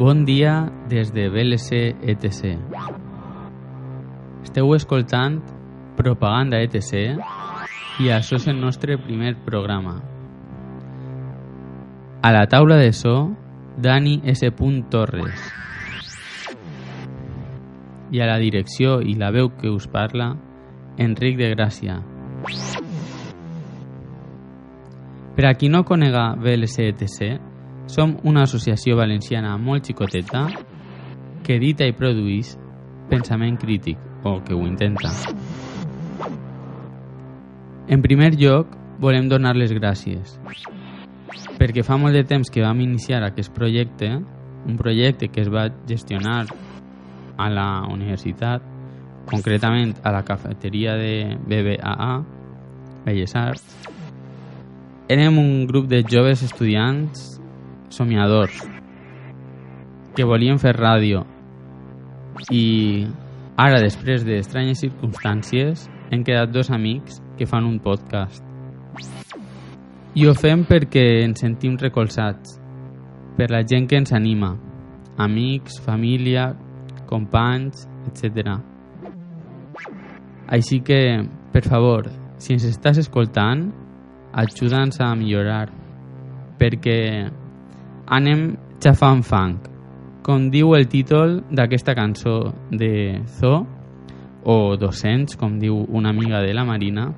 Bon dia des de BLC ETC. Esteu escoltant Propaganda ETC i això és el nostre primer programa. A la taula de so, Dani S. Torres. I a la direcció i la veu que us parla, Enric de Gràcia. Per a qui no conega BLC-ETC, som una associació valenciana molt xicoteta que edita i produeix pensament crític, o que ho intenta. En primer lloc, volem donar les gràcies perquè fa molt de temps que vam iniciar aquest projecte, un projecte que es va gestionar a la universitat, concretament a la cafeteria de BBAA, Belles Arts. Érem un grup de joves estudiants somiadors que volien fer ràdio i ara, després d'estranyes circumstàncies, hem quedat dos amics que fan un podcast. I ho fem perquè ens sentim recolzats, per la gent que ens anima, amics, família, companys, etc. Així que, per favor, si ens estàs escoltant, ajuda'ns a millorar, perquè anem xafant fang, com diu el títol d'aquesta cançó de Zo, o 200, com diu una amiga de la Marina,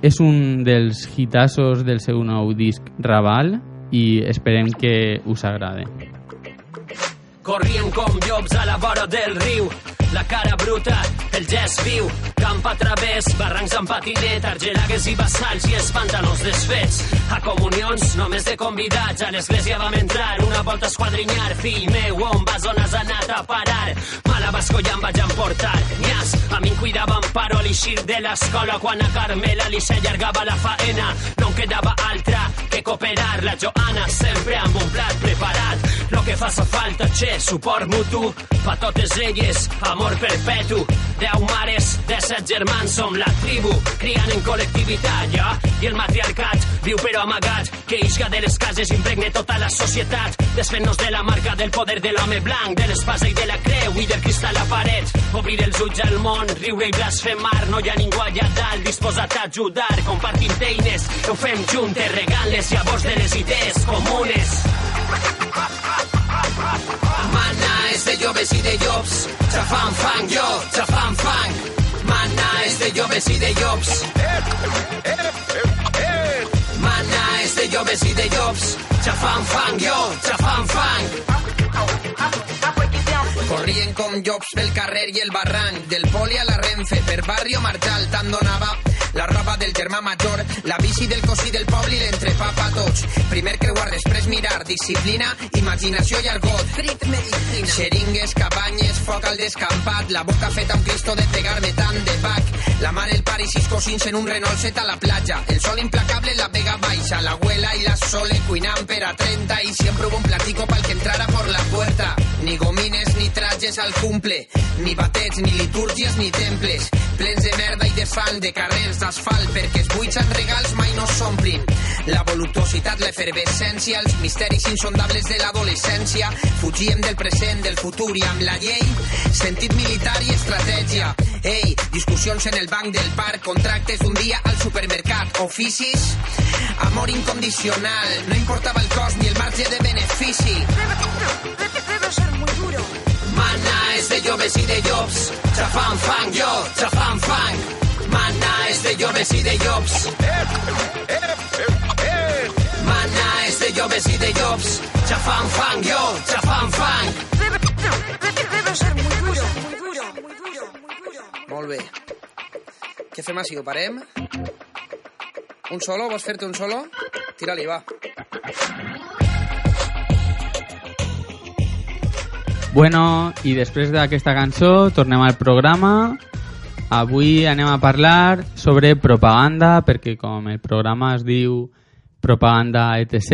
és un dels hitassos del seu nou disc Raval i esperem que us agrade. Corrien com llops a la vora del riu la cara bruta, el gest viu, camp a través, barrancs amb patinet, argelagues i vassalls i els pantalons desfets. A comunions, només de convidats, a l'església vam entrar, una volta a esquadrinyar, fill meu, on vas, on has anat a parar? Mala basco ja em vaig emportar, nyas, a mi em cuidaven parol eixir de l'escola quan a Carmela li s'allargava la faena, no em quedava altra que cooperar, la Joana sempre amb un plat preparat, lo que faça falta, che, suport mutu, pa totes elles, amor perpetu, deu mares, set germans, som la tribu, criant en col·lectivitat, ja? I el matriarcat viu però amagat, que isga de les cases impregne tota la societat, desfent-nos de la marca del poder de l'home blanc, de l'espasa i de la creu i del cristal a paret, obrir els ulls al món, riure i blasfemar, no hi ha ningú allà dalt disposat a ajudar, compartint eines, ho fem juntes, regant les llavors de les idees comunes. Mana és de joves i de llops, xafant fang jo, xafant fang. Mana és de joves i de llops. Mana és de joves i de llops, xafant fang jo, xafant fang. Corrien com llops pel carrer i el barranc, del poli a la Renfe, per barrio Marchal, tant donava la roba del germà major, la bici del cosí del poble i l'entrepà pa tots. Primer creuar, després mirar, disciplina, imaginació i argot. Frit medicina. Xeringues, cabanyes, foc al descampat, la boca feta un cristo de pegar-me tant de bac. La mare, el pare i sis cosins en un Renault set a la platja. El sol implacable la vega baixa, la abuela i la sole cuinant per a 30 i siempre hubo un platico pa'l que entrara por la puerta. Ni gomines ni trajes al cumple, ni batets, ni litúrgies, ni temples, plens de merda i de fang, de carrers d'asfalt, perquè els buits en regals mai no s'omplin. La voluptuositat, l'efervescència, els misteris insondables de l'adolescència, fugíem del present, del futur i amb la llei, sentit militar i estratègia. Ei, discussions en el banc del parc, contractes d'un dia al supermercat, oficis, amor incondicional, no importava el cost ni el marge de benefici. Debe ser muy duro. Mana és de joves i de llops, xafant fang jo, xafant fang. Mana és de joves i de llops. Mana és de joves i de llops, xafant fang jo, xafant fang. Debe, debe, debe ser muy duro. Muy duro, muy duro, muy duro. Molt bé. Què fem així? Ho parem? Un solo? Vols fer-te un solo? Tira-li, va. Bueno, i després d'aquesta cançó tornem al programa. Avui anem a parlar sobre propaganda, perquè com el programa es diu Propaganda ETC,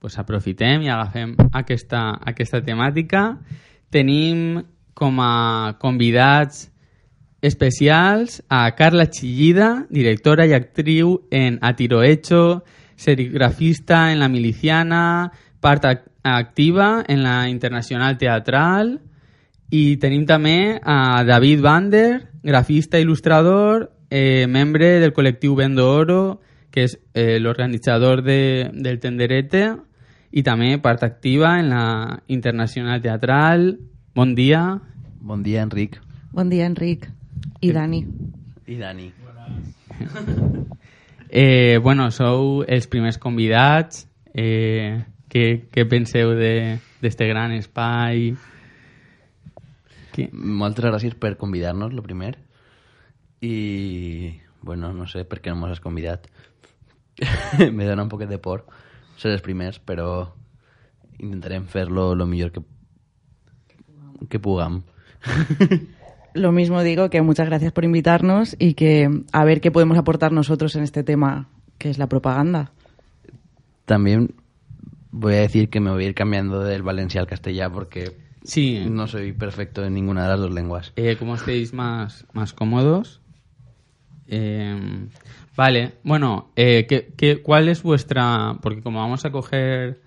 pues aprofitem i agafem aquesta, aquesta temàtica. Tenim com a convidats especials a Carla Chillida, directora i actriu en A Tiro Hecho, serigrafista en La Miliciana, part ac- activa en la Internacional Teatral i tenim també a David Bander, grafista i il·lustrador, eh, membre del col·lectiu Vendo Oro, que és eh, l'organitzador de, del Tenderete, i també part activa en la Internacional Teatral. Bon dia. Bon dia, Enric. Bon dia, Enric. I Dani. I Dani. Eh, bueno, sou els primers convidats. Eh, què, què penseu de, gran espai? Que... Moltes gràcies per convidar-nos, lo primer. I, bueno, no sé per què no ens has convidat. Me dona un poquet de por ser els primers, però intentarem fer-lo lo millor que, que puguem. Lo mismo digo que muchas gracias por invitarnos y que a ver qué podemos aportar nosotros en este tema que es la propaganda. También voy a decir que me voy a ir cambiando del valencià al castellà porque Sí, no soy perfecto en ninguna de las dos lenguas. eh, como estéis más, más cómodos. Eh, vale, bueno, eh, ¿qué, qué, cuál es vuestra...? Porque como vamos a coger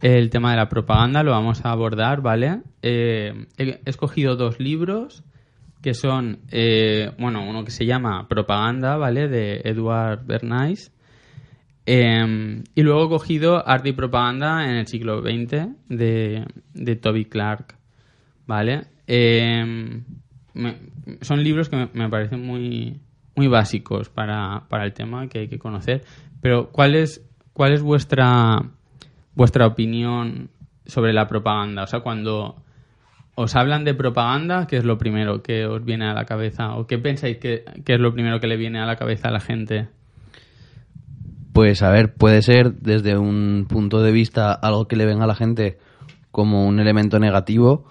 el tema de la propaganda, lo vamos a abordar, ¿vale? Eh, he escogido dos libros que son, eh, bueno, uno que se llama Propaganda, ¿vale? De Edward Bernays. Eh, y luego he cogido Arte y Propaganda en el siglo XX de, de Toby Clark, ¿vale? Me- son libros que me, me parecen muy, muy básicos para, para el tema que hay que conocer. Pero, ¿cuál es, cuál es vuestra, vuestra opinión sobre la propaganda? O sea, cuando os hablan de propaganda, ¿qué es lo primero que os viene a la cabeza? ¿O qué pensáis que, que es lo primero que le viene a la cabeza a la gente? Pues a ver, puede ser desde un punto de vista algo que le venga a la gente como un elemento negativo,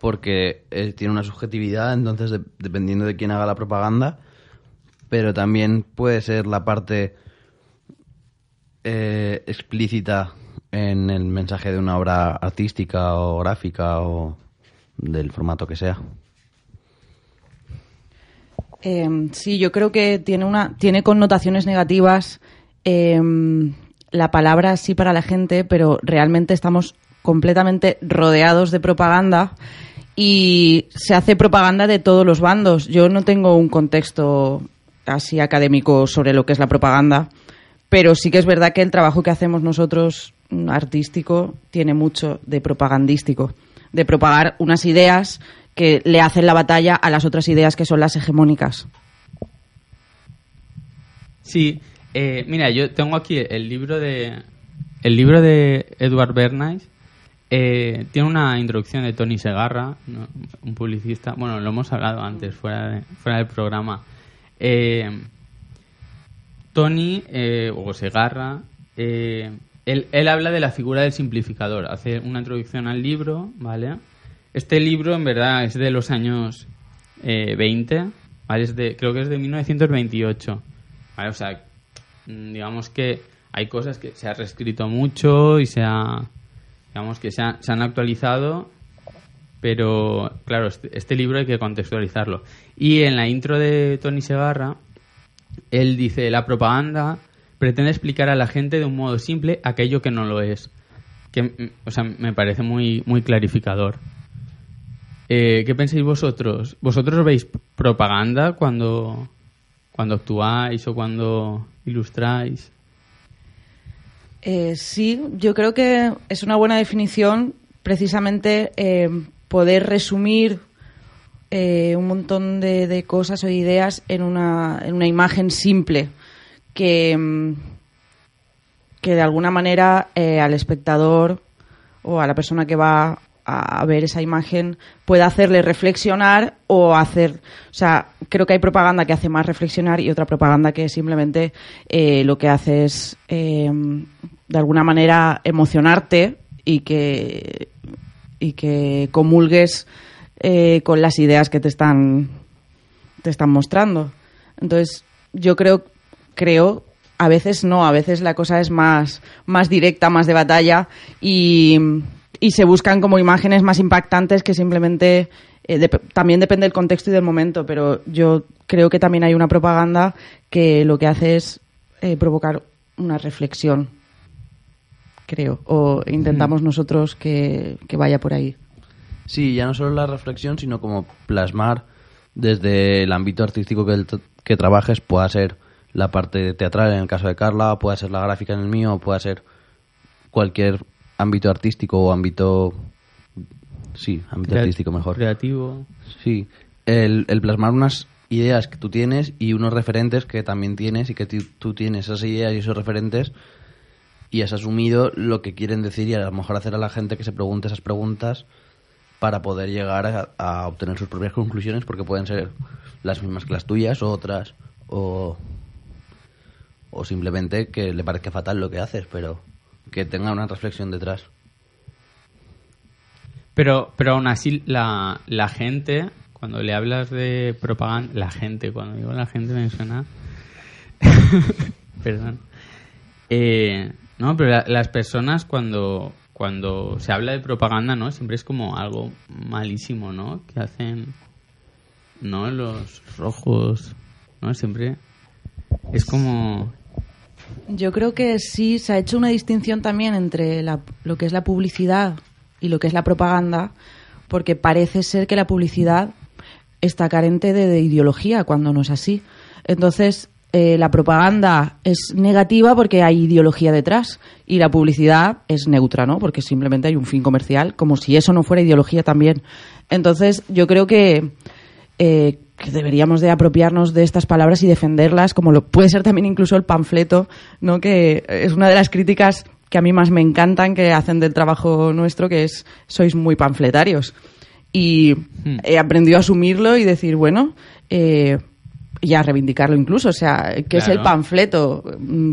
porque eh, tiene una subjetividad, entonces de- dependiendo de quién haga la propaganda, pero también puede ser la parte eh, explícita en el mensaje de una obra artística o gráfica o del formato que sea. Eh, sí, yo creo que tiene, una, tiene connotaciones negativas eh, la palabra sí para la gente, pero realmente estamos completamente rodeados de propaganda y se hace propaganda de todos los bandos. Yo no tengo un contexto así académico sobre lo que es la propaganda, pero sí que es verdad que el trabajo que hacemos nosotros mm, artístico tiene mucho de propagandístico, de propagar unas ideas que le hacen la batalla a las otras ideas que son las hegemónicas. Sí, eh, mira, yo tengo aquí el libro de el libro de Edward Bernays. eh, tiene una introducción de Tony Segarra, un publicista. Bueno, lo hemos hablado antes fuera de- fuera del programa. Eh, Tony eh, o Segarra, eh, él, él habla de la figura del simplificador. Hace una introducción al libro, ¿vale? Este libro, en verdad, es de los años eh, 20, ¿vale? Creo que es de 1928, ¿vale? O sea, digamos que hay cosas que se ha reescrito mucho y se ha, digamos que se, ha- se han actualizado, pero claro, este, este libro hay que contextualizarlo. Y en la intro de Tony Segarra, él dice, la propaganda pretende explicar a la gente de un modo simple aquello que no lo es. Que, mm, o sea, me parece muy, muy clarificador. Eh, ¿Qué pensáis vosotros? ¿Vosotros veis propaganda cuando, cuando actuáis o cuando ilustráis? Eh, sí, yo creo que es una buena definición precisamente eh, poder resumir eh, un montón de, de cosas o ideas en una, en una imagen simple que, mm, que de alguna manera al espectador o a la persona que va a, ver esa imagen pueda hacerle reflexionar o hacer, o sea, creo que hay propaganda que hace más reflexionar y otra propaganda que simplemente eh, lo que hace es eh, de alguna manera emocionarte y que y que comulgues eh, con las ideas que te están te están mostrando. Entonces, yo creo creo a veces no, a veces la cosa es más más directa, más de batalla y, y se buscan como imágenes más impactantes que simplemente eh, también depende del contexto y del momento, pero yo creo que también hay una propaganda que lo que hace es eh, provocar una reflexión creo, o intentamos nosotros que, que vaya por ahí. Sí, ya no solo la reflexión, sino como plasmar desde el ámbito artístico que, el que trabajes, pueda ser la parte teatral en el caso de Carla, pueda ser la gráfica en el mío, pueda ser cualquier ámbito artístico o ámbito... Sí, ámbito Crea- artístico mejor. Creativo. Sí, el, el plasmar unas ideas que tú tienes y unos referentes que también tienes y que tú tienes esas ideas y esos referentes y has asumido lo que quieren decir y a lo mejor hacer a la gente que se pregunte esas preguntas para poder llegar a, a obtener sus propias conclusiones porque pueden ser las mismas que las tuyas o otras o, o simplemente que le parezca fatal lo que haces pero que tenga una reflexión detrás. Pero, pero aún así, la, la gente, cuando le hablas de propaganda, la gente, cuando digo la gente me suena. Perdón. Eh, no, pero la- las personas cuando, cuando se habla de propaganda, ¿no? Siempre es como algo malísimo, ¿no? Que hacen, ¿no? Los rojos, ¿no? Siempre es como... Yo creo que sí se ha hecho una distinción también entre la- lo que es la publicidad y lo que es la propaganda, porque parece ser que la publicidad está carente de, de ideología cuando no es así. Entonces, eh, la propaganda es negativa porque hay ideología detrás y la publicidad es neutra, ¿no? Porque simplemente hay un fin comercial, como si eso no fuera ideología también. Entonces, yo creo que eh, que deberíamos de apropiarnos de estas palabras y defenderlas, como lo puede ser también incluso el panfleto, ¿no? que es una de las críticas que a mí más me encantan que hacen del trabajo nuestro, que es sois muy panfletarios. Y he aprendido a asumirlo y decir, bueno, eh, y a reivindicarlo incluso. O sea, ¿qué es el panfleto?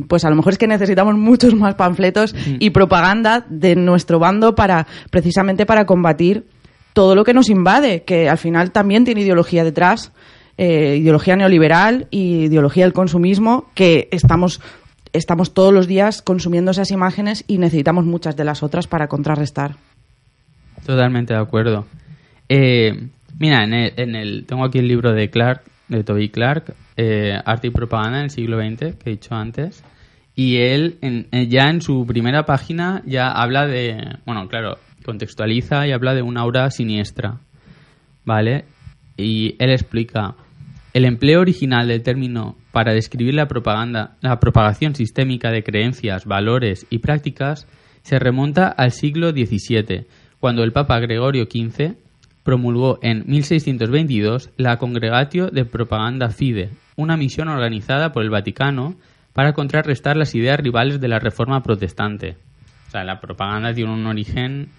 Pues a lo mejor es que necesitamos muchos más panfletos y propaganda de nuestro bando para precisamente para combatir todo lo que nos invade, que al final también tiene ideología detrás, eh, ideología neoliberal y ideología del consumismo, que estamos, estamos todos los días consumiendo esas imágenes y necesitamos muchas de las otras para contrarrestar. Totalmente de acuerdo. Eh, mira, en el, en el- tengo aquí el libro de Clark, de Toby Clark, eh, Arte y Propaganda en el siglo XX, que he dicho antes. Y él, en- eh, ya en su primera página, ya habla de. Bueno, claro, contextualiza y habla de una aura siniestra. ¿Vale? Y él explica. El empleo original del término para describir la propaganda, la propagación sistémica de creencias, valores y prácticas se remonta al siglo XVII, cuando el Papa Gregorio XV promulgó en 1622 la Congregatio de Propaganda Fide, una misión organizada por el Vaticano para contrarrestar las ideas rivales de la Reforma protestante. O sea, la propaganda tiene un origen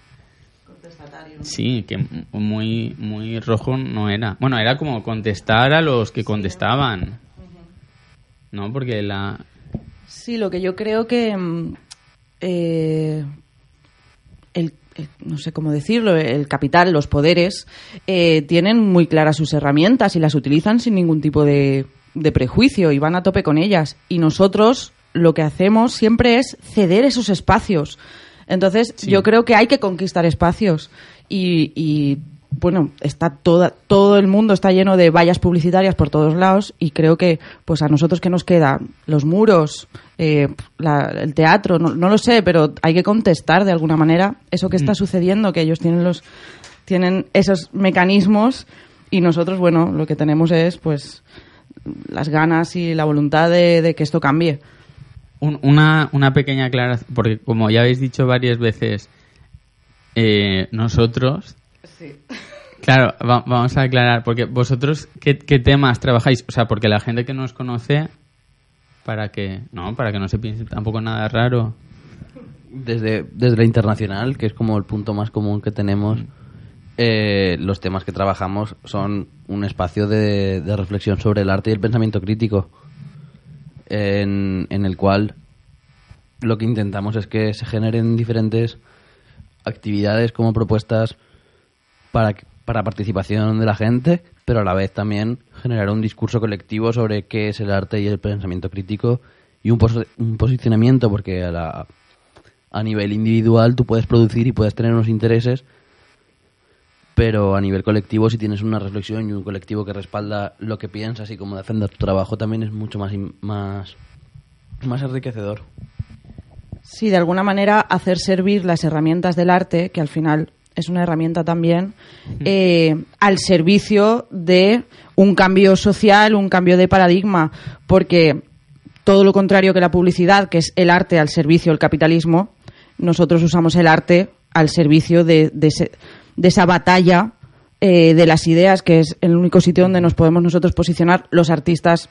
Sí, que muy, muy rojo no era. Bueno, era como contestar a los que contestaban. ¿No? Porque la... Sí, lo que yo creo que mm, eh, el, el- no sé cómo decirlo, el capital, los poderes, eh, tienen muy claras sus herramientas y las utilizan sin ningún tipo de, de prejuicio y van a tope con ellas. Y nosotros lo que hacemos siempre es ceder esos espacios. Entonces, Sí. yo creo que hay que conquistar espacios. Y, y, bueno, está toda, todo el mundo está lleno de vallas publicitarias por todos lados y creo que pues a nosotros que nos queda los muros, eh, la- el teatro, no, no lo sé, pero hay que contestar de alguna manera eso que está sucediendo, que ellos tienen los tienen esos mecanismos y nosotros, bueno, lo que tenemos es pues las ganas y la voluntad de, de que esto cambie. un- una, una pequeña aclaración, porque como ya habéis dicho varias veces, eh, nosotros... Claro, va- vamos a aclarar, porque vosotros, ¿qué, qué temas trabajáis? O sea, porque la gente que nos conoce, para que, no, para que no se piense tampoco nada raro. Desde, desde la internacional, que es como el punto más común que tenemos, eh, los temas que trabajamos son un espacio de, de reflexión sobre el arte y el pensamiento crítico, en, en el cual lo que intentamos es que se generen diferentes actividades como propuestas para, para participación de la gente, pero a la vez también generar un discurso colectivo sobre qué es el arte y el pensamiento crítico y un, pos- un posicionamiento, porque a, la- a nivel individual tú puedes producir y puedes tener unos intereses, pero a nivel colectivo si tienes una reflexión y un colectivo que respalda lo que piensas y cómo defender tu trabajo también es mucho más, más, más enriquecedor. Sí, de alguna manera hacer servir las herramientas del arte, que al final es una herramienta también, eh, al servicio de un cambio social, un cambio de paradigma, porque todo lo contrario que la publicidad, que es el arte al servicio del capitalismo, nosotros usamos el arte al servicio de, de ese- de esa batalla eh, de las ideas, que es el único sitio donde nos podemos nosotros posicionar los artistas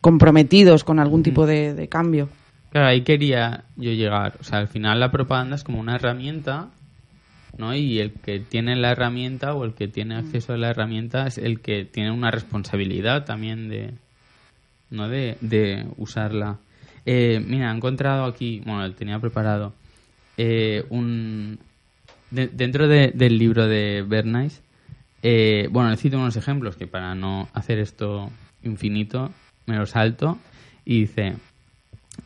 comprometidos con algún tipo de, de cambio. Claro, ahí quería yo llegar. O sea, al final la propaganda es como una herramienta, ¿no? Y el que tiene la herramienta o el que tiene acceso a la herramienta es el que tiene una responsabilidad también de, ¿no? De, de usarla. Eh, mira, he encontrado aquí, bueno, tenía preparado eh, un de- dentro de- del libro de Bernays. eh, bueno, necesito unos ejemplos que para no hacer esto infinito me lo salto y dice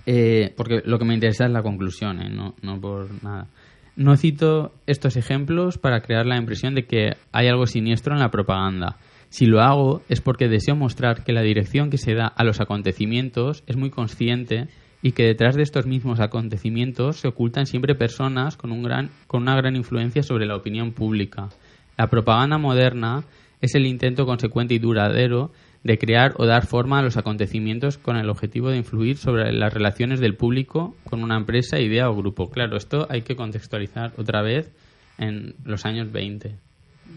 eh, porque lo que me interesa es la conclusión, ¿eh? no, no por nada. No cito estos ejemplos para crear la impresión de que hay algo siniestro en la propaganda. Si lo hago es porque deseo mostrar que la dirección que se da a los acontecimientos es muy consciente y que detrás de estos mismos acontecimientos se ocultan siempre personas con, un gran, con una gran influencia sobre la opinión pública. La propaganda moderna es el intento consecuente y duradero de crear o dar forma a los acontecimientos con el objetivo de influir sobre las relaciones del público con una empresa, idea o grupo. Claro, esto hay que contextualizar otra vez en los años 20.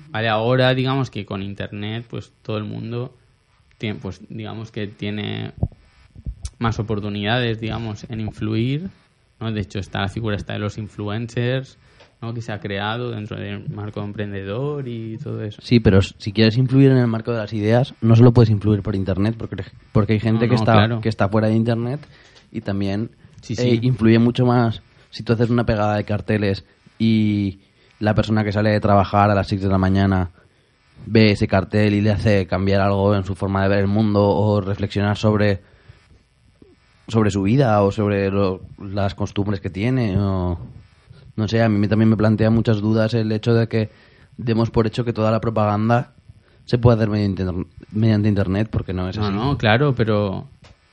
Vale, ahora digamos que con internet pues todo el mundo tiene pues digamos que tiene más oportunidades, digamos, en influir, ¿no? De hecho está la figura esta de los influencers, ¿no? que se ha creado dentro del marco emprendedor y todo eso. Sí, pero si quieres influir en el marco de las ideas, no solo puedes influir por internet, porque, porque hay gente No, que está claro. que está fuera de internet y también Sí, eh, influye mucho más si tú haces una pegada de carteles y la persona que sale de trabajar a las 6 de la mañana ve ese cartel y le hace cambiar algo en su forma de ver el mundo o reflexionar sobre sobre su vida o sobre lo- las costumbres que tiene o no sé, a mí también me plantea muchas dudas el hecho de que demos por hecho que toda la propaganda se puede hacer mediante, inter- mediante internet porque no es No, así. no, claro, pero o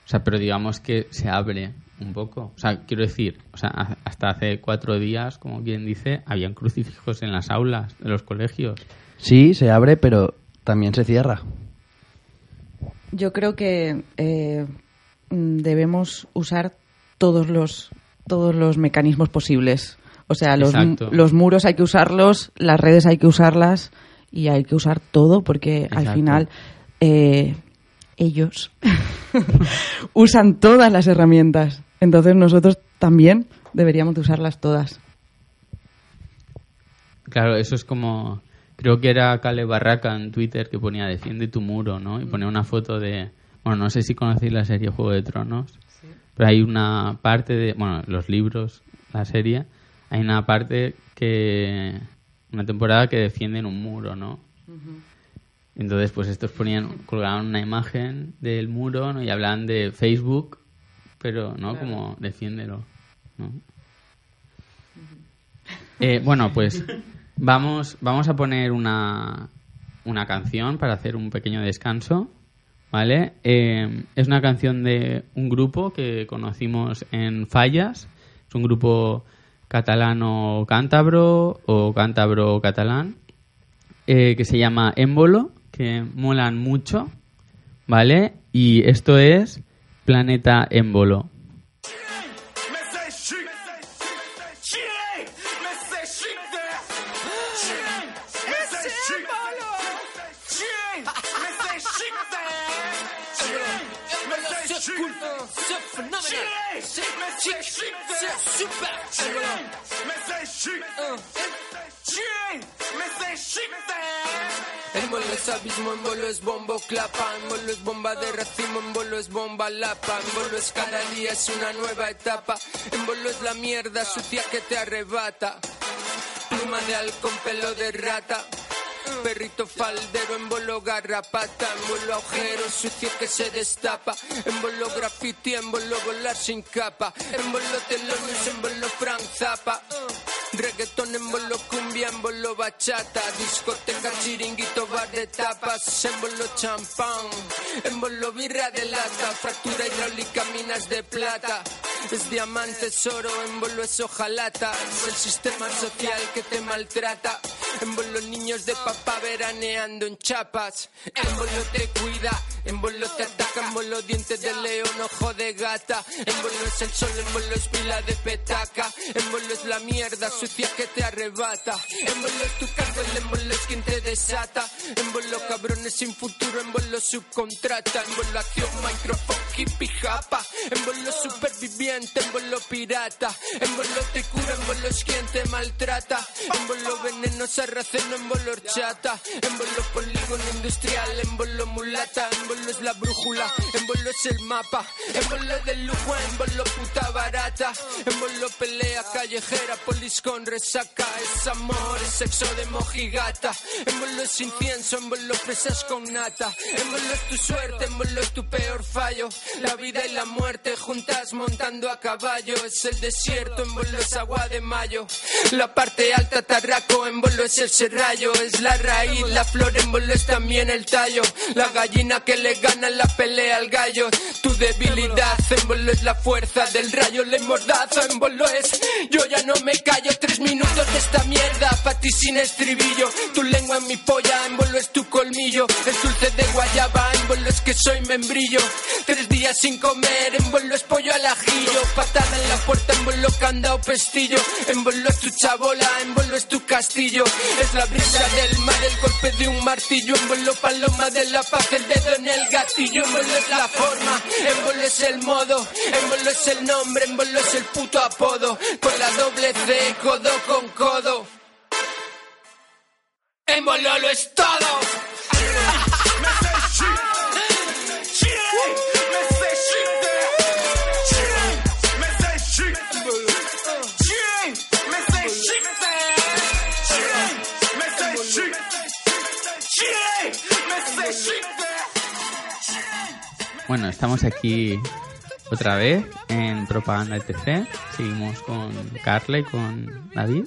sea, pero digamos que se abre un poco. O sea, quiero decir, o sea, ha- hasta hace cuatro días, como quien dice, habían crucifijos en las aulas de los colegios. Sí, se abre, pero también se cierra. Yo creo que eh, mm, debemos usar todos los todos los mecanismos posibles. O sea, los, mu- Exacto. los muros hay que usarlos, las redes hay que usarlas y hay que usar todo porque al final eh, ellos usan todas las herramientas. Entonces nosotros también deberíamos de usarlas todas. Claro, eso es como. Creo que era Cale Barraca en Twitter que ponía Defiende tu muro, ¿no? Y ponía una foto de. Bueno, no sé si conocéis la serie Juego de Tronos, pero hay una parte de. Bueno, los libros, la serie, hay una parte que. Una temporada que defienden un muro, ¿no? Entonces, pues estos ponían, colgaban una imagen del muro ¿no? y hablaban de Facebook, pero, ¿no? Como defiéndelo, ¿no? Eh, bueno, pues vamos, vamos a poner una, una canción para hacer un pequeño descanso, ¿vale? Eh, es una canción de un grupo que conocimos en Fallas, es un grupo catalano-cántabro o cántabro-catalán, eh, que se llama Émbolo, que molan mucho, ¿vale? Y esto es Planeta Émbolo. Es bomba lapa, émbolo es cada día es una nueva etapa, émbolo es la mierda sucia que te arrebata, pluma de halcón, pelo de rata. Perrito faldero, émbolo garrapata, émbolo agujero sucio que se destapa, émbolo graffiti, émbolo volar sin capa, émbolo telones, émbolo Frank Zappa, reggaetón, émbolo cumbia, émbolo bolo bachata, discoteca, chiringuito, bar de tapas, en bolo champán, en bolo birra de lata, fractura hidráulica, minas de plata. Es diamante, es oro, en bolo es hojalata, es el sistema social que te maltrata. En bolo niños de papá veraneando en chapas, en bolo te cuida, en bolo te ataca, en bolo dientes de león, ojo de gata. En bolo es el sol, en bolo es pila de petaca, en bolo es la mierda sucia que te arrebata. En bolo es tu cargo, en bolo es quien te desata. En bolo cabrones sin futuro, en bolo subcontrata. En bolo acción, microphone, hippie, japa. En bolo superviviente, en bolo pirata. En bolo te cura, en bolo es quien te maltrata. En bolo veneno, sarraceno, en bolo horchata. En bolo polígono industrial, en bolo mulata. Bolo es la brújula, en bolo es el mapa. En bolo de lujo, en bolo puta barata. En bolo pelea callejera, polis con resaca. Es amor, es sexo de mojigata. En bolo es incienso, en bolo fresas con nata. En bolo es tu suerte, en bolo es tu peor fallo. La vida y la muerte juntas montando a caballo. Es el desierto, en bolo es agua de mayo. La parte alta, tarraco, en bolo es el serrallo. Es la raíz, la flor, en bolo es también el tallo. La gallina que le gana la pelea al gallo. Tu debilidad, en es la fuerza del rayo. Le mordazo, en es. Yo ya no me callo, tres minutos de esta mierda. Pa' ti sin estribillo. Tu lengua en mi polla, en es tu colmillo. El dulce de guayaba, en es que soy membrillo. Tres días sin comer, en es pollo al ajillo. Patada en la puerta, en candado pestillo. En es tu chabola, en es tu castillo. Es la brisa del mar, el golpe de un martillo. En paloma de la paz, el dedo en el gatillo. En es la forma, en es el modo. En es el nombre, en es el puto apodo. Con la doble C, codo con codo. En bolo lo es todo. Bueno, estamos aquí otra vez en Propaganda ETC. Seguimos con Carla y con David.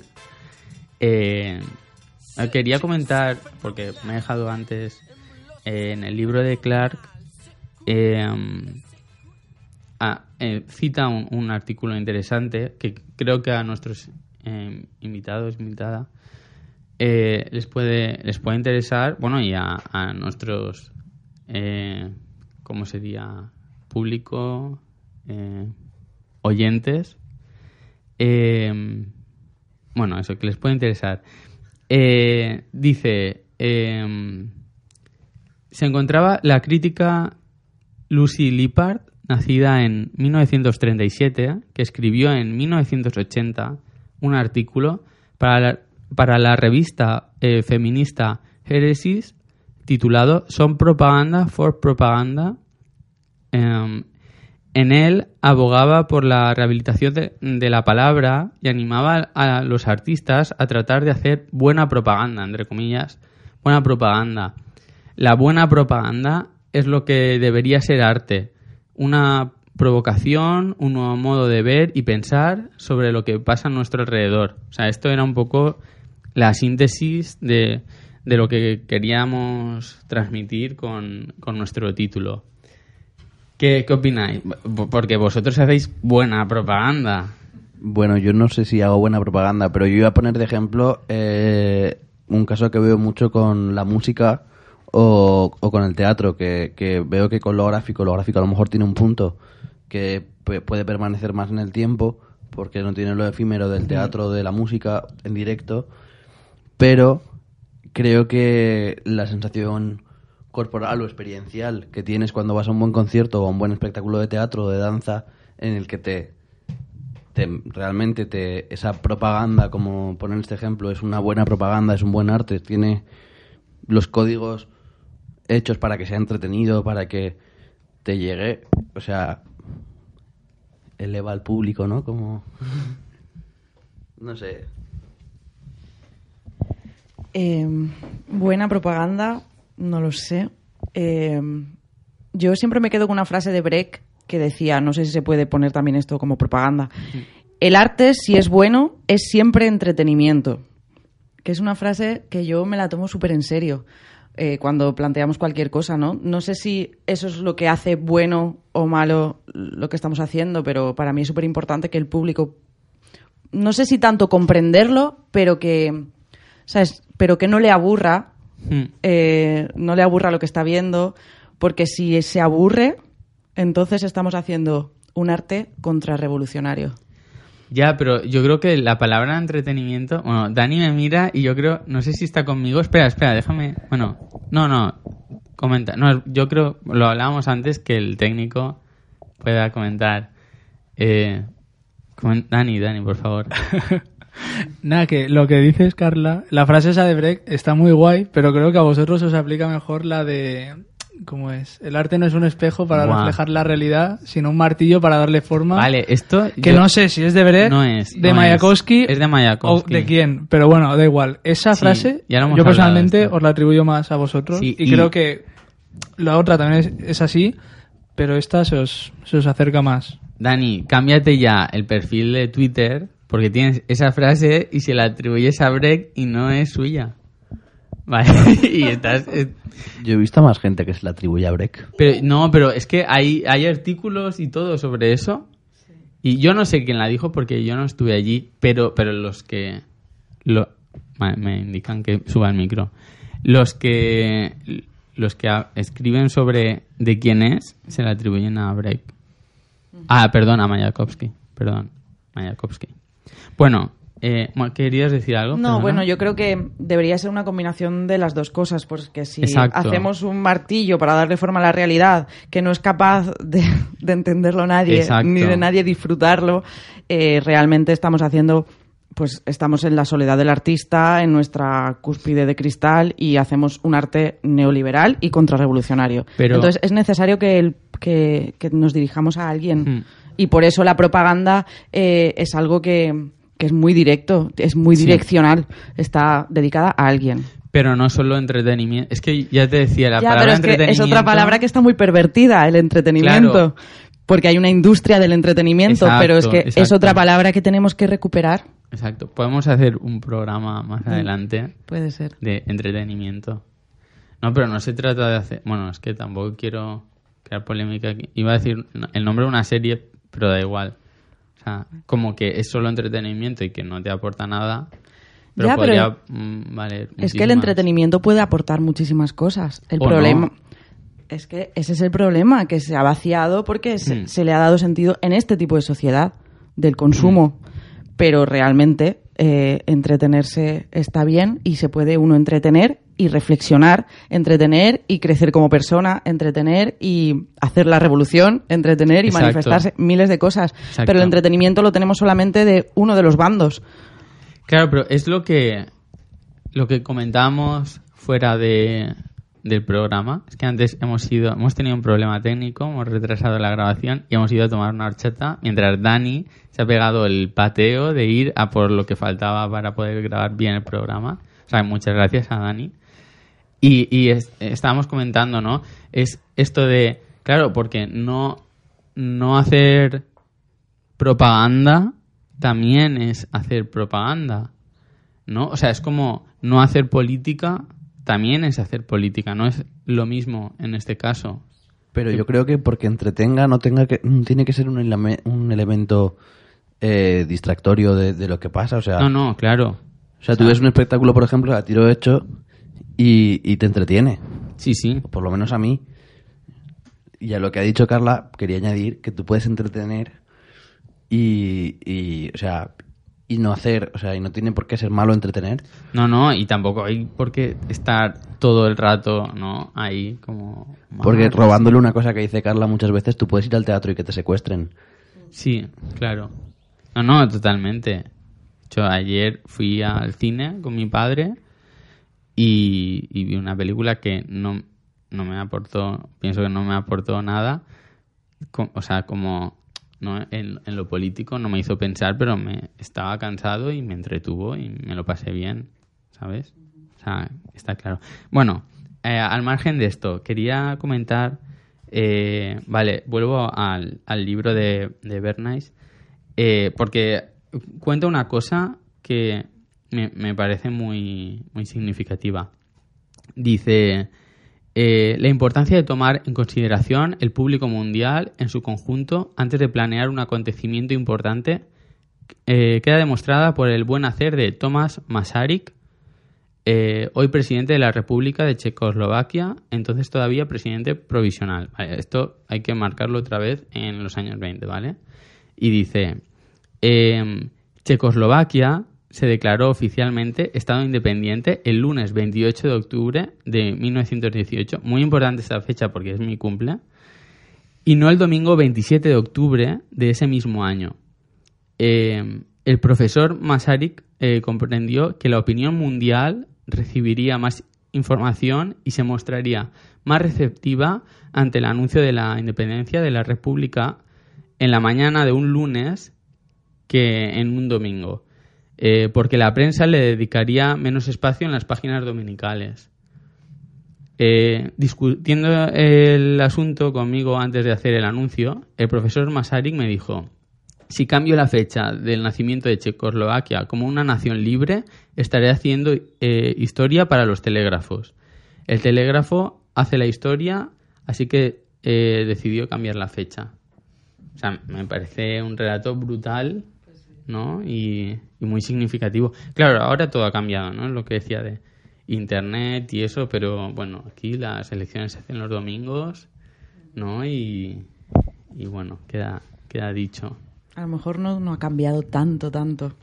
Eh, quería comentar, porque me he dejado antes, eh, en el libro de Clark, eh, ah, cita un, artículo interesante que creo que a nuestros invitados, invitada, les puede les puede interesar, bueno, y a, a nuestros, ¿cómo sería? Público, eh, oyentes. Eh, bueno, eso, que les puede interesar. Eh, dice, eh, se encontraba la crítica Lucy Lippard, nacida en 1937, que escribió en 1980 un artículo para la, para la revista eh, feminista Heresis titulado Son propaganda for propaganda. Em, en él abogaba por la rehabilitación de, la palabra y animaba a los artistas a tratar de hacer buena propaganda, entre comillas, buena propaganda. La buena propaganda es lo que debería ser arte, una provocación, un nuevo modo de ver y pensar sobre lo que pasa a nuestro alrededor. O sea, esto era un poco la síntesis de, lo que queríamos transmitir con nuestro título. ¿Qué, ¿Qué opináis? Porque vosotros hacéis buena propaganda. Bueno, yo no sé si hago buena propaganda, pero yo iba a poner de ejemplo eh, un caso que veo mucho con la música o, o con el teatro, que, que veo que con lo gráfico, lo gráfico a lo mejor tiene un punto que pu- puede permanecer más en el tiempo, porque no tiene lo efímero del teatro de la música en directo, pero creo que la sensación corporal o experiencial que tienes cuando vas a un buen concierto o a un buen espectáculo de teatro o de danza en el que te te- realmente te, esa propaganda, como poner este ejemplo, es una buena propaganda, es un buen arte, tiene los códigos hechos para que sea entretenido, para que te llegue, o sea, eleva al público, ¿no? Como, no sé, Eh, buena propaganda, no lo sé. Eh, yo siempre me quedo con una frase de Breck que decía, no sé si se puede poner también esto como propaganda. El arte, si es bueno, es siempre entretenimiento. que es una frase que yo me la tomo súper en serio eh, cuando planteamos cualquier cosa, ¿no? No sé si eso es lo que hace bueno o malo lo que estamos haciendo, pero para mí es súper importante que el público, no sé si tanto comprenderlo, pero que, ¿sabes? Pero que no le aburra, Hmm. eh, no le aburra lo que está viendo, porque si se aburre, entonces estamos haciendo un arte contrarrevolucionario. Ya, pero yo creo que la palabra entretenimiento. Bueno, Dani me mira y yo creo. No sé si está conmigo. Espera, espera, déjame. Bueno, no, no. Comenta. No, yo creo. Lo hablábamos antes que el técnico pueda comentar. Eh, Dani, Dani, por favor. Nada, que lo que dices, Carla, la frase esa de Brecht está muy guay, pero creo que a vosotros os aplica mejor la de... ¿Cómo es? El arte no es un espejo para Guau. reflejar la realidad, sino un martillo para darle forma. Vale, esto. Que yo- no sé si es de Brecht, No es, de no Mayakovsky, es. Es de Mayakovsky. o de quién, pero bueno, da igual. Esa Sí, frase, ya lo hemos yo hablado personalmente esto. os la atribuyo más a vosotros Sí, y, y- creo que la otra también es, es así, pero esta se os, se os acerca más. Dani, cámbiate ya el perfil de Twitter porque tienes esa frase y se la atribuyes a Brecht y no es suya. Vale, y estás... eh, Yo he visto a más gente que se le atribuye a Breck. Pero, no, pero es que hay, hay artículos y todo sobre eso. Y yo no sé quién la dijo porque yo no estuve allí, pero, pero los que... Lo, me, me indican que suba el micro. Los que los que escriben sobre de quién es se la atribuyen a Break. Ah, perdón, a Mayakovsky. Perdón, Mayakovsky. Bueno, eh, ¿querías decir algo? No, Perdona. bueno, yo creo que debería ser una combinación de las dos cosas, porque si Exacto. hacemos un martillo para darle forma a la realidad que no es capaz de, de entenderlo nadie, Exacto. ni de nadie disfrutarlo, eh, realmente estamos haciendo, pues estamos en la soledad del artista, en nuestra cúspide de cristal y hacemos un arte neoliberal y contrarrevolucionario. Pero- Entonces es necesario que, el- que, que nos dirijamos a alguien y por eso la propaganda eh, es algo que, que es muy directo, es muy Sí. direccional, está dedicada a alguien. Pero no solo entretenimiento. Es que ya te decía, la ya, palabra pero es que es otra entretenimiento- palabra que está muy pervertida, el entretenimiento. Claro. Porque hay una industria del entretenimiento, Exacto, pero es que es otra palabra que tenemos que recuperar. Exacto. Podemos hacer un programa Mm. más adelante Puede ser. de entretenimiento. No, pero no se trata de hacer... Bueno, es que tampoco quiero crear polémica aquí. Iba a decir el nombre de una serie, pero da igual. O sea, como que es solo entretenimiento y que no te aporta nada. Pero Ya, pero podría mm, valer Es que el entretenimiento puede aportar muchísimas cosas. El problema no. es que ese es el problema, que se ha vaciado porque se, Mm. se le ha dado sentido en este tipo de sociedad del consumo. Mm. Pero realmente eh, entretenerse está bien y se puede uno entretener y reflexionar, entretener y crecer como persona, entretener y hacer la revolución, entretener y Exacto. manifestarse miles de cosas. Exacto. Pero el entretenimiento lo tenemos solamente de uno de los bandos. Claro, pero es lo que lo que comentábamos fuera de, del programa. Es que antes hemos ido, hemos tenido un problema técnico, hemos retrasado la grabación y hemos ido a tomar una horchata mientras Dani se ha pegado el pateo de ir a por lo que faltaba para poder grabar bien el programa. O sea, muchas gracias a Dani. Y, y es- estábamos comentando, ¿no? Es esto de, claro, porque no, no hacer propaganda también es hacer propaganda, ¿no? O sea, es como no hacer política también es hacer política, no es lo mismo en este caso. Pero yo creo que porque entretenga no tenga que mm, tiene que ser un, un elemento eh, distractorio de, de lo que pasa. O sea, No, no, claro. o sea, tú ves un espectáculo, por ejemplo, a tiro hecho y, y te entretiene. Sí, sí. O por lo menos a mí. Y a lo que ha dicho Carla, quería añadir que tú puedes entretener y, y, o sea, y no hacer, o sea, y no tiene por qué ser malo entretener. No, no, y tampoco hay por qué estar todo el rato, ¿no? Ahí como... Porque robándole una cosa que dice Carla muchas veces, tú puedes ir al teatro y que te secuestren. Sí, claro. No, no, totalmente. Yo ayer fui al cine con mi padre y, vi una película que no, no me aportó, pienso que no me aportó nada. O sea, como no en, en lo político no me hizo pensar, pero me estaba cansado y me entretuvo y me lo pasé bien, ¿sabes? O sea, está claro. Bueno, eh, al margen de esto, quería comentar, eh, vale, vuelvo al, al libro de, de Bernays, eh, porque cuenta una cosa que me, me parece muy, muy significativa. Dice, eh, la importancia de tomar en consideración el público mundial en su conjunto antes de planear un acontecimiento importante eh, queda demostrada por el buen hacer de Tomás Masaryk, eh, hoy presidente de la República de Checoslovaquia, entonces todavía presidente provisional. Esto hay que marcarlo otra vez en los años 20, ¿vale? Y dice, Checoslovaquia se declaró oficialmente Estado independiente el lunes 28 de octubre de 1918. Muy importante esta fecha porque es mi cumple. Y no el domingo 27 de octubre de ese mismo año. Eh, el profesor Masaryk eh, comprendió que la opinión mundial recibiría más información y se mostraría más receptiva ante el anuncio de la independencia de la República en la mañana de un lunes que en un domingo, eh, porque la prensa le dedicaría menos espacio en las páginas dominicales. Eh, discutiendo el asunto conmigo antes de hacer el anuncio, el profesor Masaryk me dijo, si cambio la fecha del nacimiento de Checoslovaquia como una nación libre, estaré haciendo eh, historia para los telégrafos. El telégrafo hace la historia, así que eh, decidió cambiar la fecha. O sea, me parece un relato brutal, ¿no? Y, y muy significativo. Claro, ahora todo ha cambiado, ¿no? Lo que decía de internet y eso, pero bueno, aquí las elecciones se hacen los domingos, ¿no? Y, y bueno, queda, queda dicho. A lo mejor no, no ha cambiado tanto, tanto.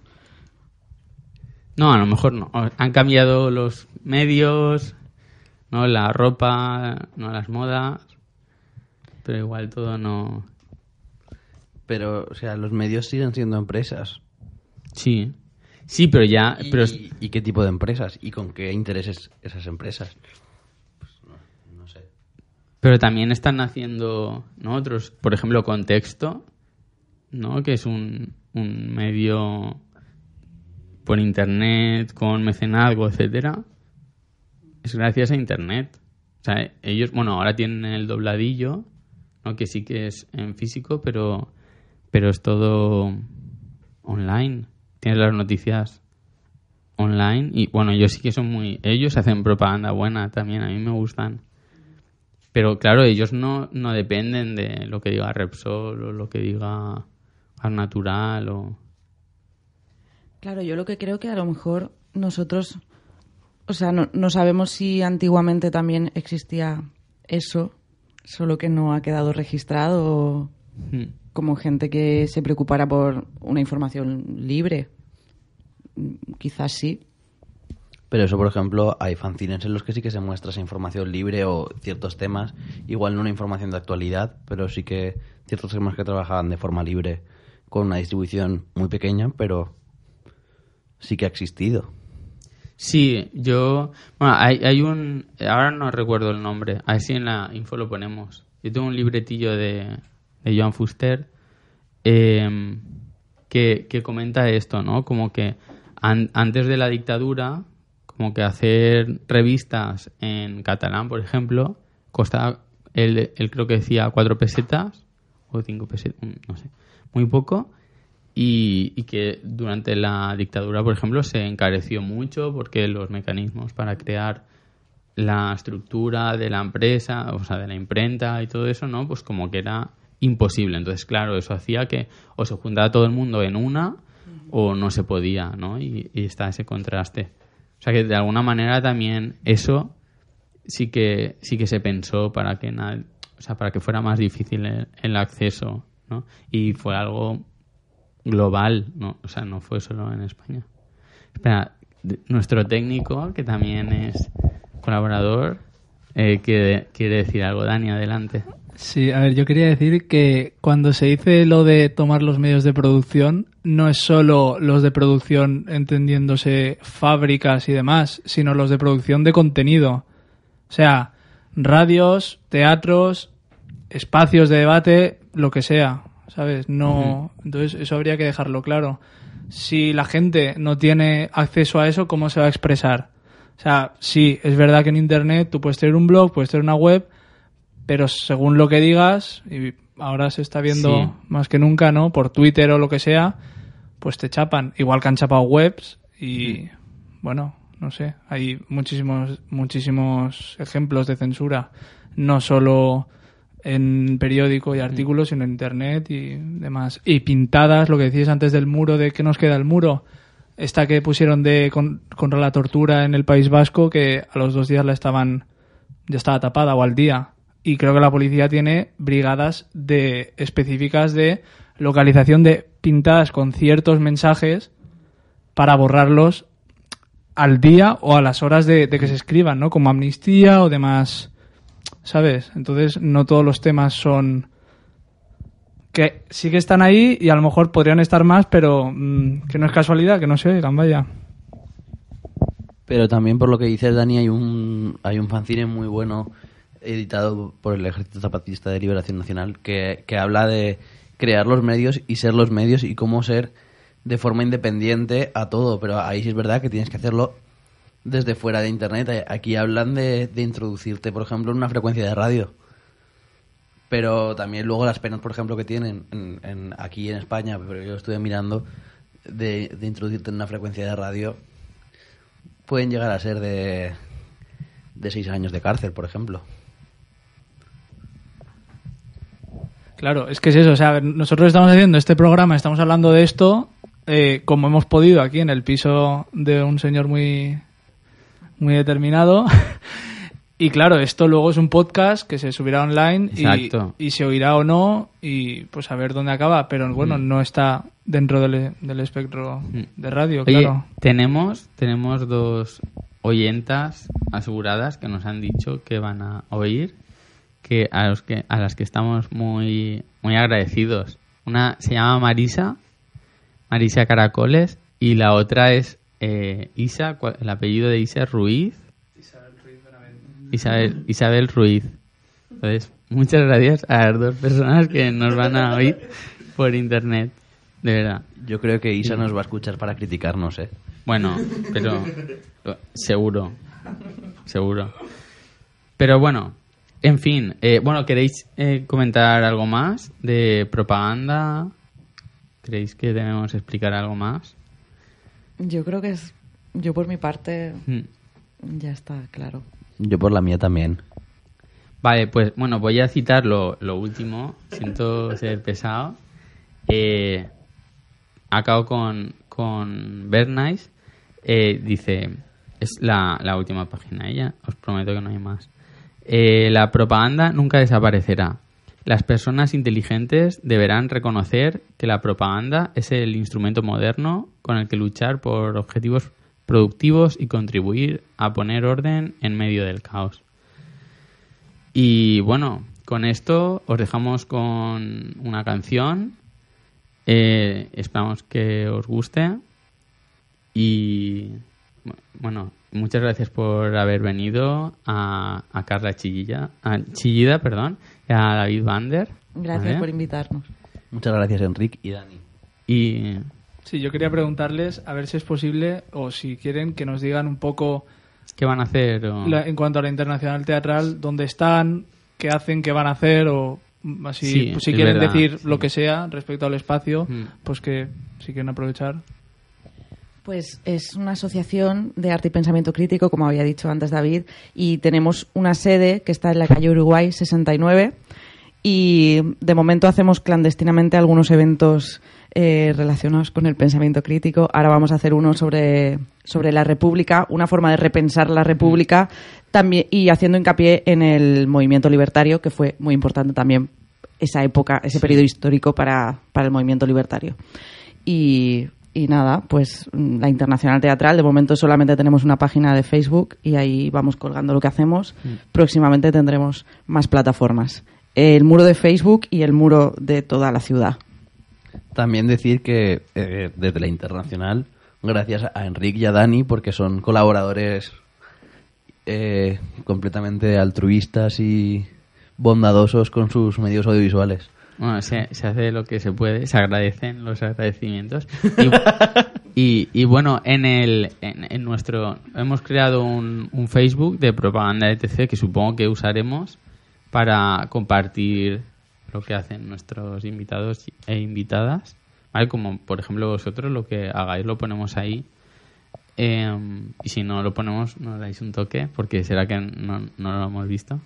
No, a lo mejor no. Han cambiado los medios, no la ropa, no las modas, pero igual todo no. Pero, o sea, los medios siguen siendo empresas. Sí, sí, pero ya, ¿Y, pero y qué tipo de empresas? ¿Y con qué intereses esas empresas? Pues no, no sé. pero también están haciendo, ¿no? Otros, por ejemplo, contexto, ¿no? Que es un, un medio por internet con mecenazgo, etcétera. Es gracias a internet. O sea, ellos, bueno, ahora tienen el dobladillo, ¿no? Que sí que es en físico, pero pero es todo online. Tienes las noticias online y bueno, ellos sí que son muy ellos hacen propaganda buena también, a mí me gustan. Pero claro, ellos no, no dependen de lo que diga Repsol o lo que diga Ar Natural o Claro, yo lo que creo que a lo mejor nosotros, o sea, no, no sabemos si antiguamente también existía eso, solo que no ha quedado registrado o Hmm. Como gente que se preocupara por una información libre. Quizás sí. Pero eso, por ejemplo, hay fanzines en los que sí que se muestra esa información libre o ciertos temas. Igual no una información de actualidad, pero sí que ciertos temas que trabajan de forma libre con una distribución muy pequeña, pero sí que ha existido. Sí, yo. Bueno, hay, hay un. Ahora no recuerdo el nombre. Así en la info lo ponemos. Yo tengo un libretillo de Joan Fuster eh, que, que comenta esto, ¿no? Como que an- antes de la dictadura, como que hacer revistas en catalán, por ejemplo, costaba. Él, él creo que decía cuatro pesetas o cinco pesetas, no sé, muy poco. Y, y que durante la dictadura, por ejemplo, se encareció mucho porque los mecanismos para crear la estructura de la empresa, o sea, de la imprenta y todo eso, ¿no? Pues como que era imposible. Entonces, claro, eso hacía que o se juntaba todo el mundo en una o no se podía, ¿no? Y, está ese contraste. O sea que de alguna manera también eso sí que sí que se pensó para que na- o sea, para que fuera más difícil el, el acceso, ¿no? Y fue algo global, ¿no? O sea, no fue solo en España. Espera, nuestro técnico, que también es colaborador, eh, quiere, quiere decir algo. Dani, adelante. Sí, a ver, yo quería decir que cuando se dice lo de tomar los medios de producción, no es solo los de producción entendiéndose fábricas y demás, sino los de producción de contenido. O sea, radios, teatros, espacios de debate, lo que sea, ¿sabes? No, entonces eso habría que dejarlo claro. Si la gente no tiene acceso a eso, ¿cómo se va a expresar? O sea, sí, es verdad que en internet tú puedes tener un blog, puedes tener una web, pero según lo que digas, y ahora se está viendo Sí. más que nunca, ¿no? Por Twitter o lo que sea, pues te chapan. Igual que han chapado webs y bueno, no sé, hay muchísimos, muchísimos ejemplos de censura, no solo en periódico y artículos, sino en internet y demás. Y pintadas, lo que decías antes del muro, de que nos queda el muro, esta que pusieron de con- contra la tortura en el País Vasco, que a los dos días la estaban, ya estaba tapada o al día. Y creo que la policía tiene brigadas de específicas de localización de pintadas con ciertos mensajes para borrarlos al día o a las horas de, que se escriban, ¿no? Como amnistía o demás, ¿sabes? Entonces no todos los temas son que sí que están ahí y a lo mejor podrían estar más, pero mm, que no es casualidad, que no se oigan, vaya. Pero también por lo que dices, Dani, hay un, hay un fanzine muy bueno editado por el Ejército Zapatista de Liberación Nacional que, que habla de crear los medios y ser los medios y cómo ser de forma independiente a todo. Pero ahí sí es verdad que tienes que hacerlo desde fuera de Internet. Aquí hablan de, de introducirte, por ejemplo, en una frecuencia de radio. Pero también luego las penas, por ejemplo, que tienen en, en- aquí en España, pero yo estuve mirando, de, de introducirte en una frecuencia de radio, pueden llegar a ser de, de seis años de cárcel, por ejemplo. Claro, es que es eso, o sea, nosotros estamos haciendo este programa, estamos hablando de esto eh, como hemos podido aquí en el piso de un señor muy, muy determinado. y claro, esto luego es un podcast que se subirá online y, se oirá o no y pues a ver dónde acaba, pero bueno, no está dentro del, del espectro de radio, Oye, claro. tenemos, tenemos dos oyentas aseguradas que nos han dicho que van a oír, que a, los que, a las que estamos muy, muy agradecidos. Una se llama Marisa, Marisa Caracoles, y la otra es eh, Isa, el apellido de Isa es Ruiz. Isabel, Isabel Ruiz. Entonces, muchas gracias a las dos personas que nos van a oír por internet. De verdad. Yo creo que Isa nos va a escuchar para criticarnos, ¿eh? Bueno, pero seguro, seguro. Pero bueno, en fin, eh, bueno, ¿queréis eh, comentar algo más de propaganda? ¿Creéis que debemos explicar algo más? Yo creo que es. Yo por mi parte Mm. ya está claro. Yo por la mía también. Vale, pues bueno, voy a citar lo, lo último. Siento ser pesado. Eh, acabo con, con Bernice. Eh, dice, es la, la última página, ella. Os prometo que no hay más. Eh, la propaganda nunca desaparecerá. Las personas inteligentes deberán reconocer que la propaganda es el instrumento moderno con el que luchar por objetivos productivos y contribuir a poner orden en medio del caos. Y bueno, con esto os dejamos con una canción. Eh, esperamos que os guste. Y bu- bueno, muchas gracias por haber venido a, a Carla Chillida, a Chillida, perdón, y a David Bander. Gracias ¿vale? por invitarnos. Muchas gracias, Enrique y Dani. Y Sí, yo quería preguntarles a ver si es posible o si quieren que nos digan un poco ¿qué van a hacer? O- la- en cuanto a la internacional teatral, dónde están, qué hacen, qué van a hacer o mm, así, Sí, pues si quieren verdad, decir sí. lo que sea respecto al espacio, Mm. pues que si quieren aprovechar. Pues es una asociación de arte y pensamiento crítico, como había dicho antes David, y tenemos una sede que está en la calle Uruguay 69 y de momento hacemos clandestinamente algunos eventos eh, relacionados con el pensamiento crítico. Ahora vamos a hacer uno sobre, sobre la República, una forma de repensar la República también, y haciendo hincapié en el movimiento libertario, que fue muy importante también esa época, ese periodo histórico para, para el movimiento libertario. Y, y nada, pues mm, la Internacional Teatral, de momento solamente tenemos una página de Facebook y ahí vamos colgando lo que hacemos. Próximamente tendremos más plataformas. El muro de Facebook y el muro de toda la ciudad. También decir que eh, desde la internacional, gracias a Enrique y a Dani, porque son colaboradores eh, completamente altruistas y bondadosos con sus medios audiovisuales. Bueno, se, se hace lo que se puede, se agradecen los agradecimientos. Y, y- y bueno, en el en, en nuestro hemos creado un, un Facebook de propaganda etc que supongo que usaremos para compartir lo que hacen nuestros invitados e invitadas, ¿vale? Como por ejemplo vosotros lo que hagáis lo ponemos ahí Eh, y si no lo ponemos, nos dais un toque, porque será que no, no lo hemos visto.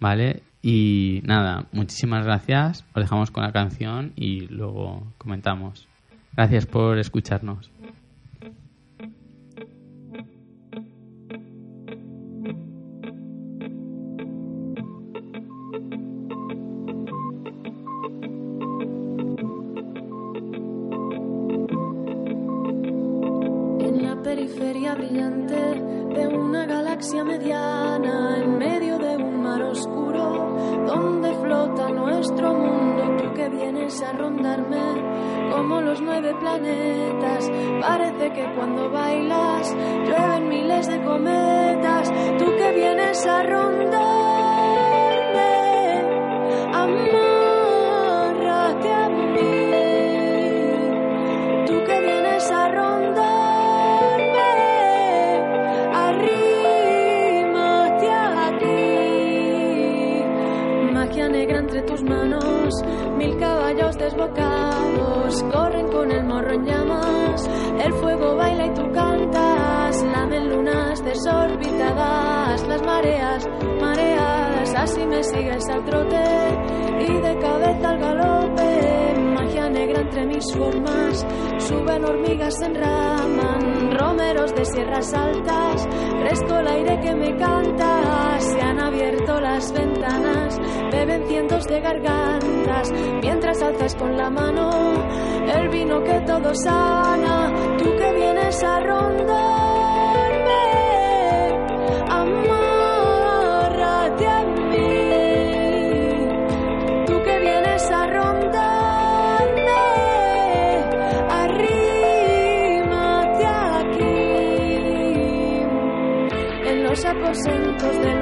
¿Vale? Y nada, muchísimas gracias. Os dejamos con la canción y luego comentamos. Gracias por escucharnos. De una galaxia mediana, en medio de un mar oscuro, donde flota nuestro mundo, tú que vienes a rondarme como los nueve planetas. Parece que cuando bailas llueven miles de cometas, tú que vienes a rondarme. Mil caballos desbocados corren con el morro en llamas. El fuego baila y tú cantas, lamen lunas desorbitadas, las mareas, mareadas. Así me sigues al trote y de cabeza al galope. Magia negra entre mis formas, suben hormigas, se enraman, romeros de sierras altas, fresco el aire que me canta, se han abierto las ventanas, beben cientos de gargantas, mientras alzas con la mano el vino que todo sana, tú que vienes a rondarme, amárrate mí, tú que vienes a rondarme, arrímate aquí. En los aposentos del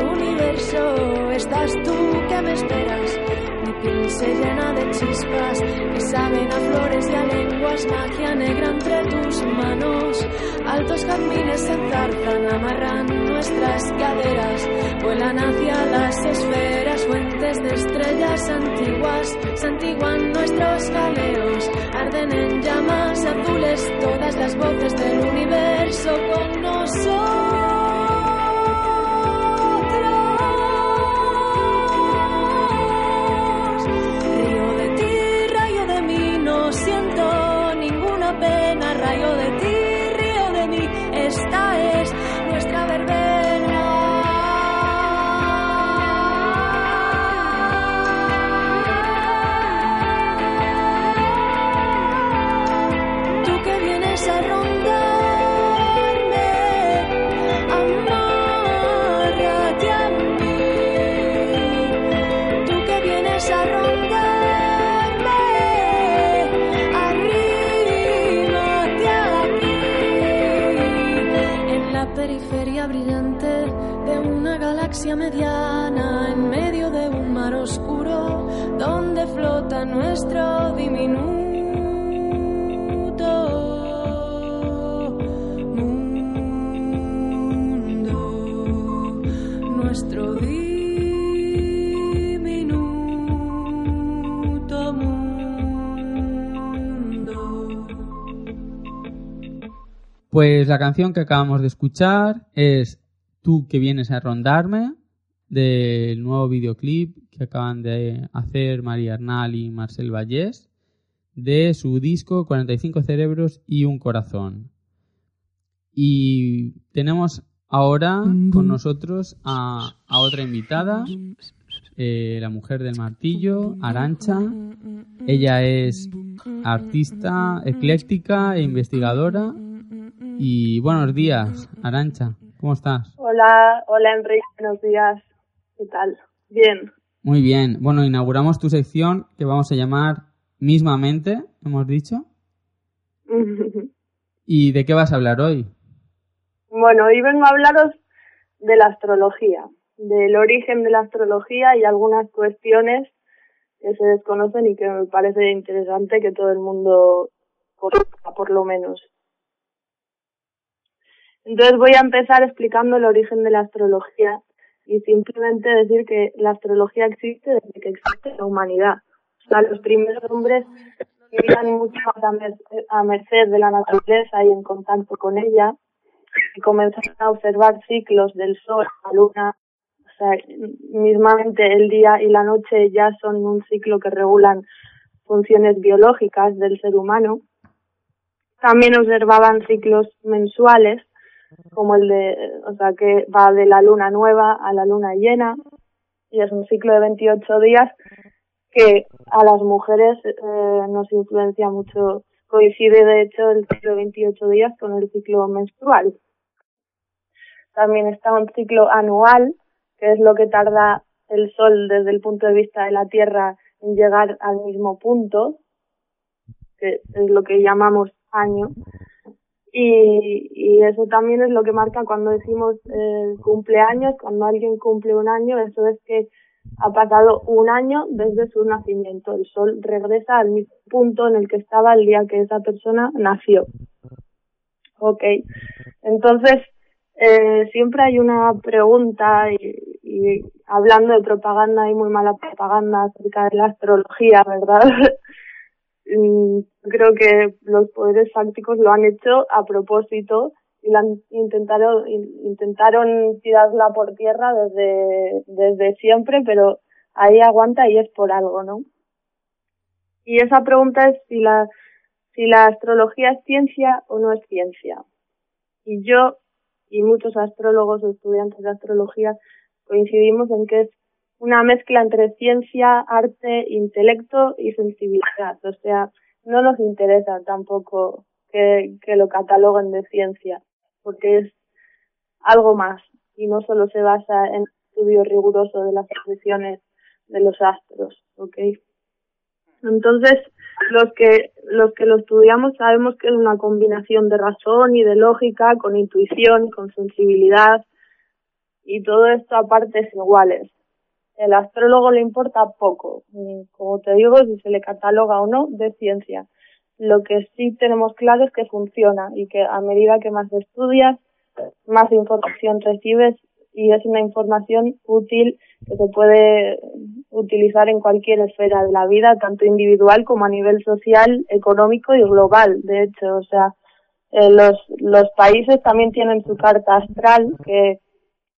estás tú que me esperas. Mi piel se llena de chispas que saben a flores y a lenguas, magia negra entre tus manos. Altos jardines se enzarzan, amarran nuestras caderas, vuelan hacia las esferas, fuentes de estrellas antiguas, santiguan nuestros galeos, arden en llamas azules todas las voces del universo con nosotros. Periferia brillante de una galaxia mediana, en medio de un mar oscuro, donde flota nuestro diminuto Pues la canción que acabamos de escuchar es Tú que vienes a rondarme, del nuevo videoclip que acaban de hacer María Arnal y Marcel Vallés, de su disco 45 cerebros y un corazón. Y tenemos ahora con nosotros a, otra invitada, eh, la mujer del martillo, Arancha. Ella es artista ecléctica e investigadora. Y buenos días, Arancha. ¿Cómo estás? Hola, hola Enrique, buenos días. ¿Qué tal? Bien. Muy bien. Bueno, inauguramos tu sección que vamos a llamar Mismamente, hemos dicho. ¿Y de qué vas a hablar hoy? bueno, hoy vengo a hablaros de la astrología, del origen de la astrología y algunas cuestiones que se desconocen y que me parece interesante que todo el mundo conozca, por lo menos. Entonces voy a empezar explicando el origen de la astrología y simplemente decir que la astrología existe desde que existe la humanidad. O sea, los primeros hombres vivían mucho a, a merced de la naturaleza y en contacto con ella que comenzaron a observar ciclos del sol, la luna, o sea, mismamente el día y la noche ya son un ciclo que regulan funciones biológicas del ser humano. También observaban ciclos mensuales, como el de, o sea, que va de la luna nueva a la luna llena, y es un ciclo de 28 días que a las mujeres eh, nos influencia mucho. Coincide, de hecho, el ciclo de 28 días con el ciclo menstrual. También está un ciclo anual, que es lo que tarda el Sol desde el punto de vista de la Tierra en llegar al mismo punto, que es lo que llamamos año. Y, y eso también es lo que marca cuando decimos eh, cumpleaños, cuando alguien cumple un año, eso es que ha pasado un año desde su nacimiento. El sol regresa al mismo punto en el que estaba el día que esa persona nació. Ok. Entonces, eh, siempre hay una pregunta y, y, hablando de propaganda hay muy mala propaganda acerca de la astrología, ¿verdad? Creo que los poderes fácticos lo han hecho a propósito y la intentaron intentaron tirarla por tierra desde desde siempre pero ahí aguanta y es por algo no y esa pregunta es si la si la astrología es ciencia o no es ciencia. Y yo y muchos astrólogos o estudiantes de astrología coincidimos en que es una mezcla entre ciencia, arte, intelecto y sensibilidad. O sea, no nos interesa tampoco que, que lo cataloguen de ciencia porque es algo más y no solo se basa en estudio riguroso de las posiciones de los astros, ¿ok? Entonces, los que, los que lo estudiamos sabemos que es una combinación de razón y de lógica, con intuición, con sensibilidad, y todo esto a partes iguales. El astrólogo le importa poco, como te digo, si se le cataloga o no de ciencia. Lo que sí tenemos claro es que funciona y que a medida que más estudias, más información recibes y es una información útil que se puede utilizar en cualquier esfera de la vida, tanto individual como a nivel social, económico y global. De hecho, o sea, eh, los, los países también tienen su carta astral que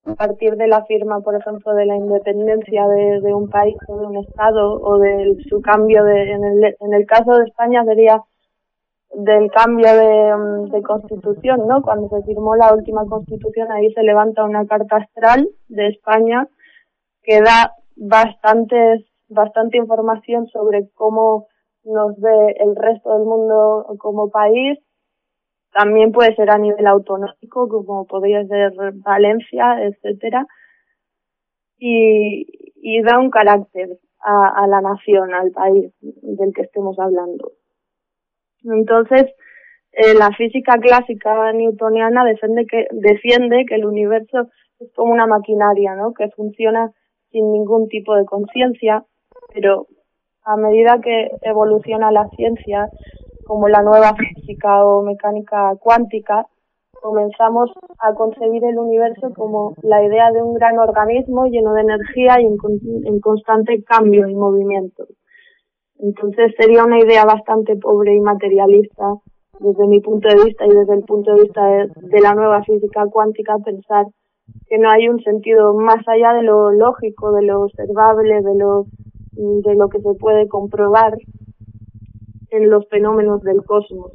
a partir de la firma, por ejemplo, de la independencia de, un país o de un estado o de su cambio de, en el, en el caso de España sería del cambio de, mm, de, constitución, ¿no? Cuando se firmó la última constitución, ahí se levanta una carta astral de España que da bastantes, bastante información sobre cómo nos ve el resto del mundo como país. También puede ser a nivel autonómico, como podría ser Valencia, etcétera. Y, da un carácter a, a la nación, al país del que estemos hablando. Entonces, eh, la física clásica newtoniana defiende que, defiende que el universo es como una maquinaria, ¿no? Que funciona sin ningún tipo de conciencia, pero a medida que evoluciona la ciencia, como la nueva física o mecánica cuántica, comenzamos a concebir el universo como la idea de un gran organismo lleno de energía y en, en constante cambio y movimiento. Entonces sería una idea bastante pobre y materialista desde mi punto de vista y desde el punto de vista de, de, la nueva física cuántica pensar que no hay un sentido más allá de lo lógico, de lo observable, de lo de lo que se puede comprobar en los fenómenos del cosmos.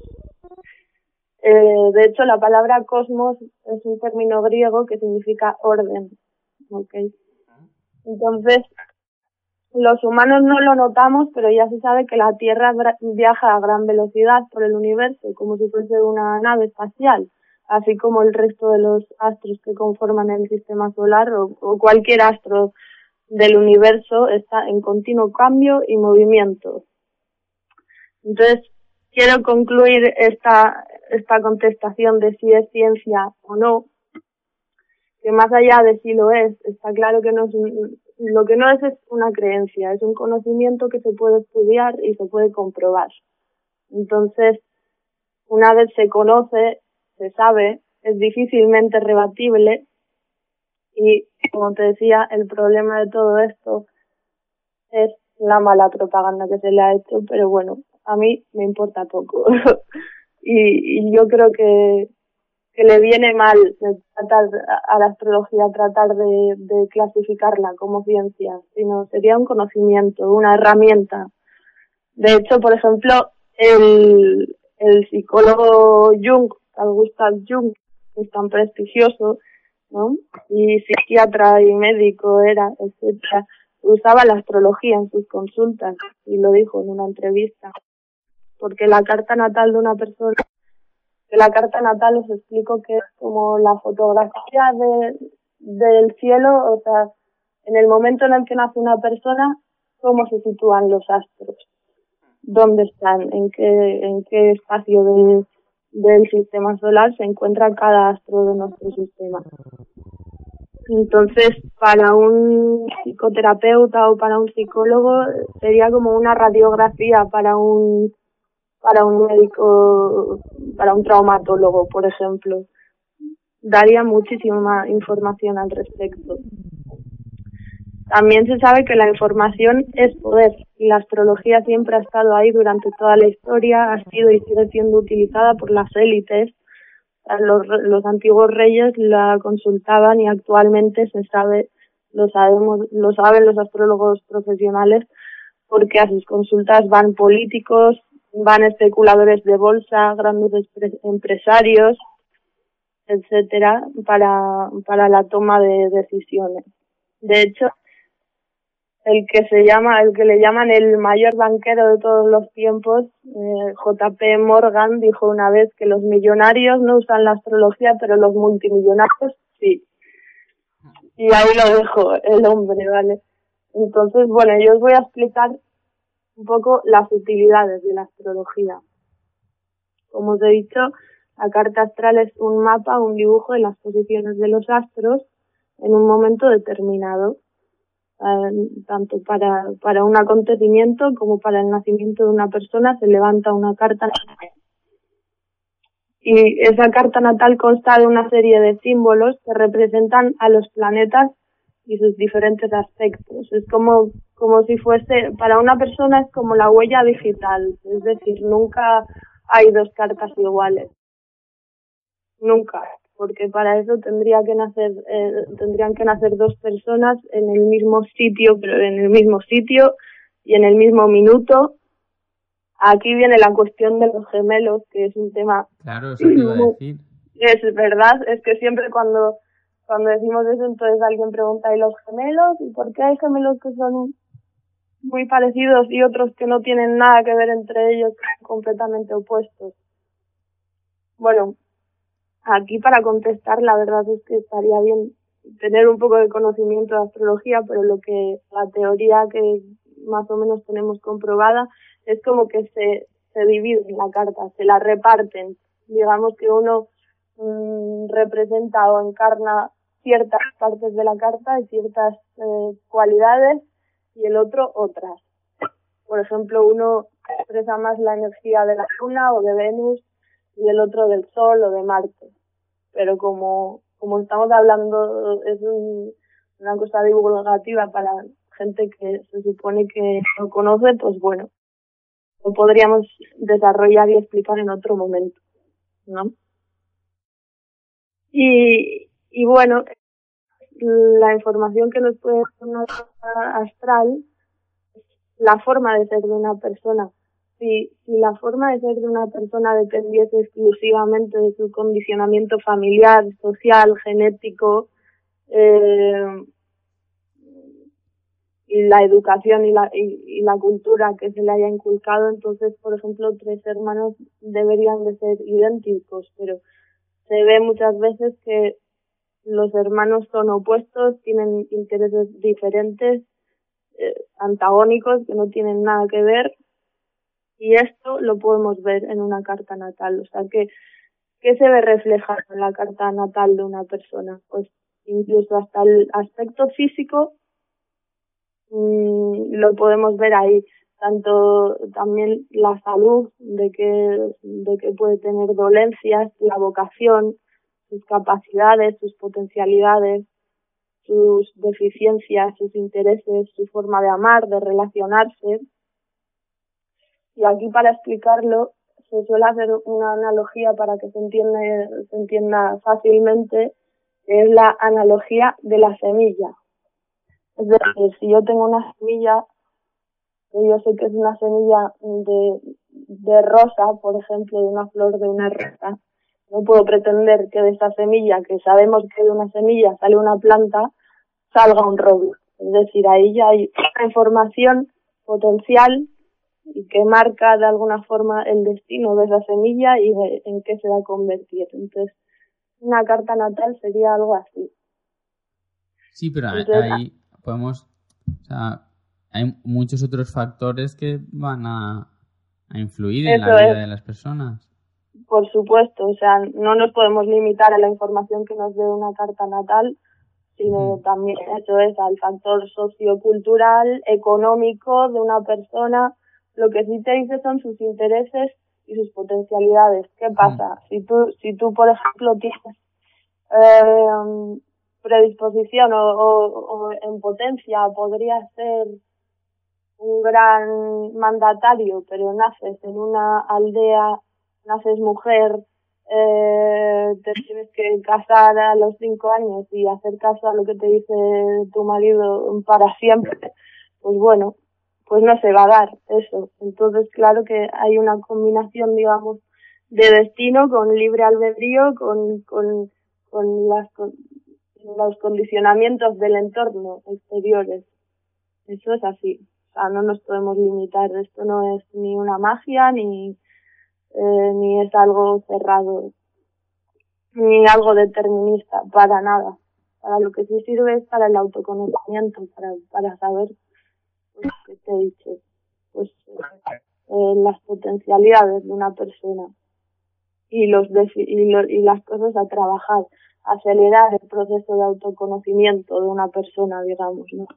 Eh, de hecho, la palabra cosmos es un término griego que significa orden. ¿okay? Entonces, los humanos no lo notamos, pero ya se sabe que la Tierra viaja a gran velocidad por el universo, como si fuese una nave espacial, así como el resto de los astros que conforman el sistema solar o, o cualquier astro del universo está en continuo cambio y movimiento. Entonces, quiero concluir esta, esta contestación de si es ciencia o no, que más allá de si lo es, está claro que no es un, lo que no es es una creencia, es un conocimiento que se puede estudiar y se puede comprobar. Entonces, una vez se conoce, se sabe, es difícilmente rebatible y, como te decía, el problema de todo esto es la mala propaganda que se le ha hecho, pero bueno, a mí me importa poco. y, y yo creo que, que le viene mal tratar a la astrología tratar de, clasificarla como ciencia, sino sería un conocimiento, una herramienta. De hecho, por ejemplo, el, el psicólogo Jung, Gustav Jung, que es tan prestigioso, ¿no? Y psiquiatra y médico era, etcétera, usaba la astrología en sus consultas y lo dijo en una entrevista. Porque la carta natal de una persona la carta natal os explico que es como la fotografía de, del cielo, o sea, en el momento en el que nace una persona, cómo se sitúan los astros, dónde están, en qué, en qué espacio de, del sistema solar se encuentra cada astro de nuestro sistema. Entonces, para un psicoterapeuta o para un psicólogo sería como una radiografía para un para un médico, para un traumatólogo, por ejemplo. Daría muchísima información al respecto. También se sabe que la información es poder y la astrología siempre ha estado ahí durante toda la historia, ha sido y sigue siendo utilizada por las élites. Los, los antiguos reyes la consultaban y actualmente se sabe, lo sabemos, lo saben los astrólogos profesionales porque a sus consultas van políticos, van especuladores de bolsa, grandes empresarios, etcétera, para, para la toma de decisiones. De hecho, el que se llama, el que le llaman el mayor banquero de todos los tiempos, eh, JP Morgan, dijo una vez que los millonarios no usan la astrología, pero los multimillonarios sí. Y ahí lo dejo el hombre, ¿vale? Entonces, bueno, yo os voy a explicar un poco las utilidades de la astrología. Como os he dicho, la carta astral es un mapa, un dibujo de las posiciones de los astros en un momento determinado, eh, tanto para, para un acontecimiento como para el nacimiento de una persona se levanta una carta natal. Y esa carta natal consta de una serie de símbolos que representan a los planetas y sus diferentes aspectos. Es como, como si fuese, para una persona es como la huella digital, es decir, nunca hay dos cartas iguales. Nunca, porque para eso tendría que nacer, eh, tendrían que nacer dos personas en el mismo sitio, pero en el mismo sitio y en el mismo minuto. Aquí viene la cuestión de los gemelos, que es un tema. Claro, eso te iba a decir. Es verdad, es que siempre cuando cuando decimos eso, entonces alguien pregunta, ¿y los gemelos? ¿Y por qué hay gemelos que son muy parecidos y otros que no tienen nada que ver entre ellos, completamente opuestos? Bueno, aquí para contestar, la verdad es que estaría bien tener un poco de conocimiento de astrología, pero lo que la teoría que más o menos tenemos comprobada es como que se, se divide la carta, se la reparten. Digamos que uno Mm, representa o encarna ciertas partes de la carta y ciertas eh, cualidades y el otro otras. Por ejemplo, uno expresa más la energía de la Luna o de Venus y el otro del Sol o de Marte. Pero como, como estamos hablando, es una cosa divulgativa para gente que se supone que no conoce, pues bueno, lo podríamos desarrollar y explicar en otro momento, ¿no? Y, y bueno, la información que nos puede dar una astral, la forma de ser de una persona. Si, si la forma de ser de una persona dependiese exclusivamente de su condicionamiento familiar, social, genético, eh, y la educación y la, y, la cultura que se le haya inculcado, entonces, por ejemplo, tres hermanos deberían de ser idénticos, pero se ve muchas veces que los hermanos son opuestos, tienen intereses diferentes, eh, antagónicos, que no tienen nada que ver. Y esto lo podemos ver en una carta natal. O sea, que, ¿qué se ve reflejado en la carta natal de una persona? Pues incluso hasta el aspecto físico mmm, lo podemos ver ahí tanto también la salud, de que, de que puede tener dolencias, la vocación, sus capacidades, sus potencialidades, sus deficiencias, sus intereses, su forma de amar, de relacionarse. Y aquí para explicarlo se suele hacer una analogía para que se entienda, se entienda fácilmente, que es la analogía de la semilla. Es decir, si yo tengo una semilla, yo sé que es una semilla de, de rosa, por ejemplo, de una flor de una rosa, no puedo pretender que de esa semilla, que sabemos que de una semilla sale una planta, salga un roble. Es decir, ahí ya hay una información potencial y que marca de alguna forma el destino de esa semilla y de, en qué se va a convertir. Entonces, una carta natal sería algo así. Sí, pero ahí- Entonces, ahí podemos, o sea, hay muchos otros factores que van a, a influir en la vida es. de las personas. Por supuesto, o sea, no nos podemos limitar a la información que nos dé una carta natal, sino también eso es al factor sociocultural, económico de una persona. Lo que sí te dice son sus intereses y sus potencialidades. ¿Qué pasa? Si tú, si tú, por ejemplo, tienes eh, predisposición o, o- o en potencia, podrías ser un gran mandatario, pero naces en una aldea, naces mujer, eh, te tienes que casar a los cinco años y hacer caso a lo que te dice tu marido para siempre, pues bueno, pues no se va a dar eso. Entonces, claro que hay una combinación, digamos, de destino con libre albedrío, con, con, con las, con los condicionamientos del entorno exteriores. Eso es así. O sea, no nos podemos limitar. Esto no es ni una magia ni, eh, ni es algo cerrado, ni algo determinista, para nada. Para lo que sí sirve es para el autoconocimiento, para, para saber, pues, que te he dicho, pues, eh, las potencialidades de una persona y los y, lo- y las cosas a trabajar, acelerar el proceso de autoconocimiento de una persona, digamos, ¿no?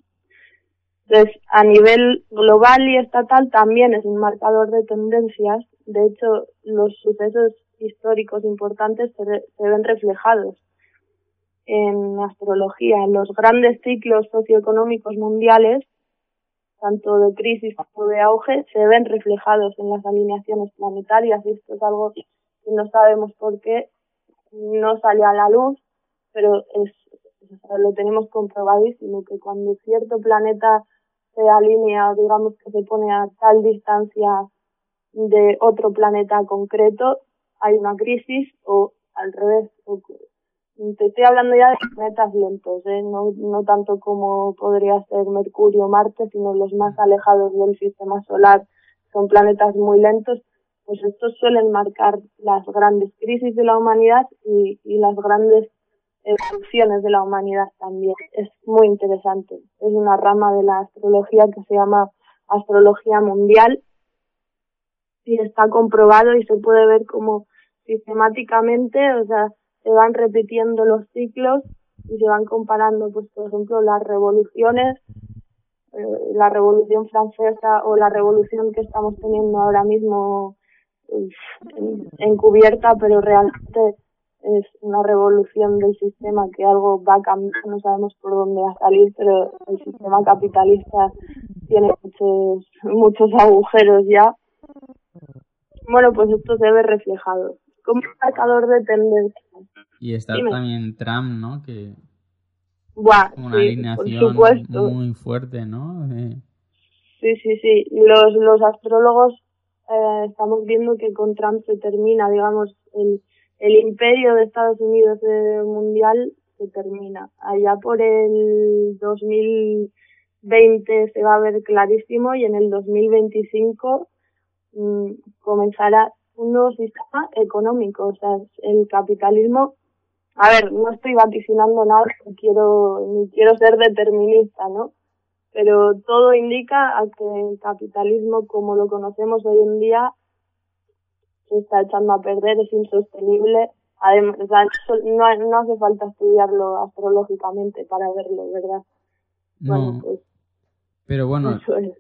Entonces, a nivel global y estatal también es un marcador de tendencias. De hecho, los sucesos históricos importantes se, ven reflejados en astrología. Los grandes ciclos socioeconómicos mundiales, tanto de crisis como de auge, se ven reflejados en las alineaciones planetarias y esto es algo que no sabemos por qué no sale a la luz, pero es, lo tenemos comprobadísimo que cuando cierto planeta se alinea, digamos que se pone a tal distancia de otro planeta concreto, hay una crisis o al revés. o- te estoy hablando ya de planetas lentos, ¿eh? no, no tanto como podría ser Mercurio o Marte, sino los más alejados del sistema solar, son planetas muy lentos, pues estos suelen marcar las grandes crisis de la humanidad y, y las grandes evoluciones de la humanidad también. Es muy interesante. Es una rama de la astrología que se llama astrología mundial y está comprobado y se puede ver como sistemáticamente, o sea, se van repitiendo los ciclos y se van comparando, pues, por ejemplo, las revoluciones, eh, la revolución francesa o la revolución que estamos teniendo ahora mismo en- encubierta, pero realmente es una revolución del sistema que algo va a cambiar, no sabemos por dónde va a salir, pero el sistema capitalista tiene muchos, muchos agujeros ya. Bueno, pues esto se ve reflejado. Como un marcador de tendencia. Y está Dime. también Trump, ¿no? Que Buah, una sí, alineación muy fuerte, ¿no? Sí, sí, sí. Los, los astrólogos eh, estamos viendo que con Trump se termina, digamos, el, el imperio de Estados Unidos eh, mundial se termina. Allá por el 2020 se va a ver clarísimo y en el 2025 mm, comenzará un nuevo sistema económico. O sea, el capitalismo a ver, no estoy vaticinando nada, ni quiero, ni quiero ser determinista, ¿no? Pero todo indica a que el capitalismo como lo conocemos hoy en día se está echando a perder, es insostenible. Además, o sea, eso no, no hace falta estudiarlo astrológicamente para verlo, ¿verdad? Bueno, No, pues pero bueno, eso es.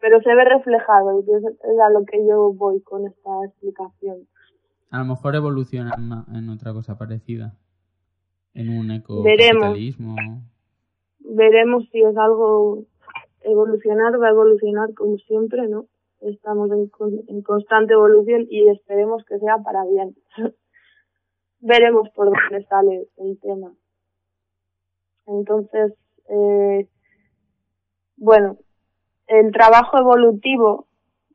Pero se ve reflejado y es, es a lo que yo voy con esta explicación. a lo mejor evoluciona en, una- en otra cosa parecida. En un ecocapitalismo. veremos si es algo evolucionar, va a evolucionar como siempre, ¿no? Estamos en, en constante evolución y esperemos que sea para bien. Veremos por dónde sale el tema. Entonces, eh, bueno, el trabajo evolutivo,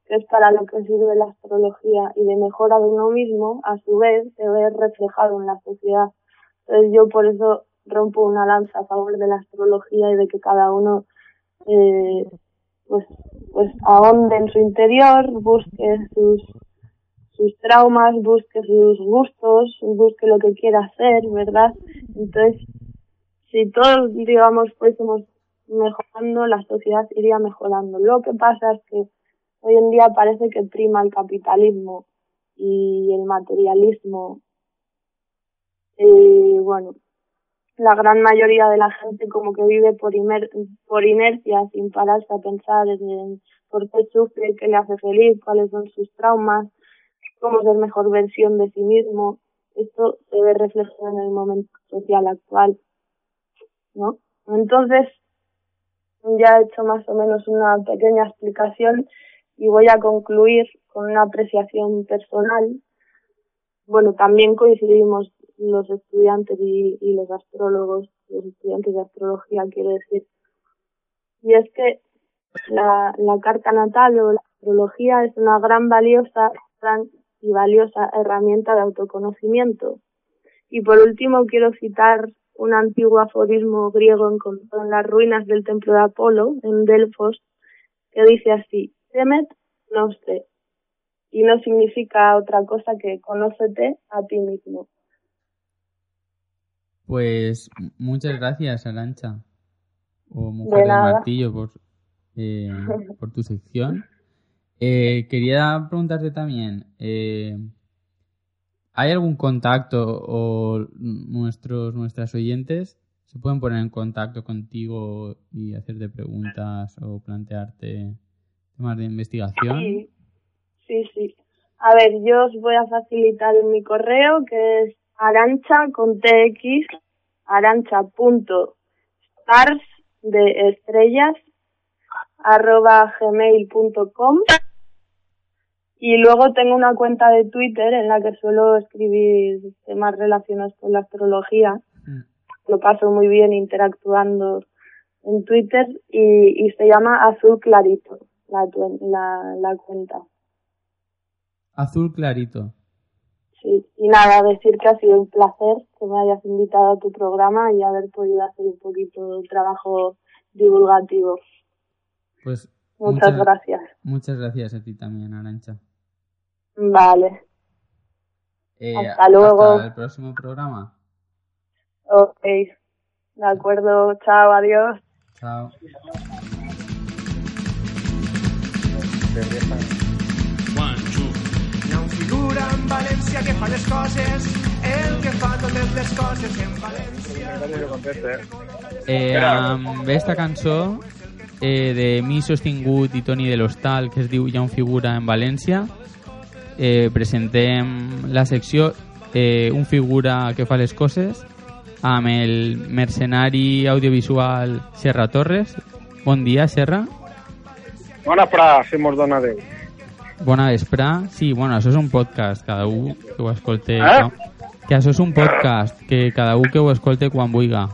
que es para lo que sirve la astrología y de mejora de uno mismo, a su vez se ve reflejado en la sociedad. Entonces yo por eso rompo una lanza a favor de la astrología y de que cada uno eh, pues, pues ahonde en su interior, busque sus, sus traumas, busque sus gustos, busque lo que quiera hacer, ¿verdad? Entonces, si todos, digamos, fuésemos mejorando, la sociedad iría mejorando. Lo que pasa es que hoy en día parece que prima el capitalismo y el materialismo. Y bueno, la gran mayoría de la gente como que vive por, imer- por inercia, sin pararse a pensar en, por qué sufre, qué le hace feliz, cuáles son sus traumas, cómo ser mejor versión de sí mismo. Esto se ve reflejado en el momento social actual, ¿no? Entonces, ya he hecho más o menos una pequeña explicación y voy a concluir con una apreciación personal. Bueno, también coincidimos los estudiantes y, y los astrólogos, los estudiantes de astrología, quiero decir. Y es que la, la carta natal o la astrología es una gran valiosa gran y valiosa herramienta de autoconocimiento. Y por último quiero citar un antiguo aforismo griego encontrado en las ruinas del templo de Apolo, en Delfos, que dice así, temet nostre, y no significa otra cosa que conócete a ti mismo. Pues muchas gracias, Arancha, o Mujer De del. Martillo, por, eh, por tu sección. Eh, quería preguntarte también, eh, ¿hay algún contacto o nuestros nuestras oyentes se pueden poner en contacto contigo y hacerte preguntas o plantearte temas de investigación? Sí, sí, sí. A ver, yo os voy a facilitar mi correo que es arancha con tx arancha.stars de estrellas arroba gmail.com y luego tengo una cuenta de Twitter en la que suelo escribir temas relacionados con la astrología. Lo paso muy bien interactuando en Twitter y, y se llama Azul Clarito la, la, la cuenta. Azul clarito. Sí, y nada, decir que ha sido un placer que me hayas invitado a tu programa y haber podido hacer un poquito de trabajo divulgativo. Pues Muchas gracias. Muchas gracias a ti también, Arancha. Vale, Eh, Hasta luego. Hasta el próximo programa. ok. De acuerdo, chao, adiós. Chao. València que fa les coses, el que fa totes les coses en València. Eh, amb esta cançó eh, de Mi Sostingut i Toni de l'Hostal, que es diu Hi ha un figura en València, eh, presentem la secció eh, Un figura que fa les coses amb el mercenari audiovisual Serra Torres. Bon dia, Serra. Bona fra, si mos dona Déu. Bona vespre. Sí, bueno, això és un podcast, cada un que ho escolte... Eh? Que això és un podcast, que cada un que ho escolte quan vulga.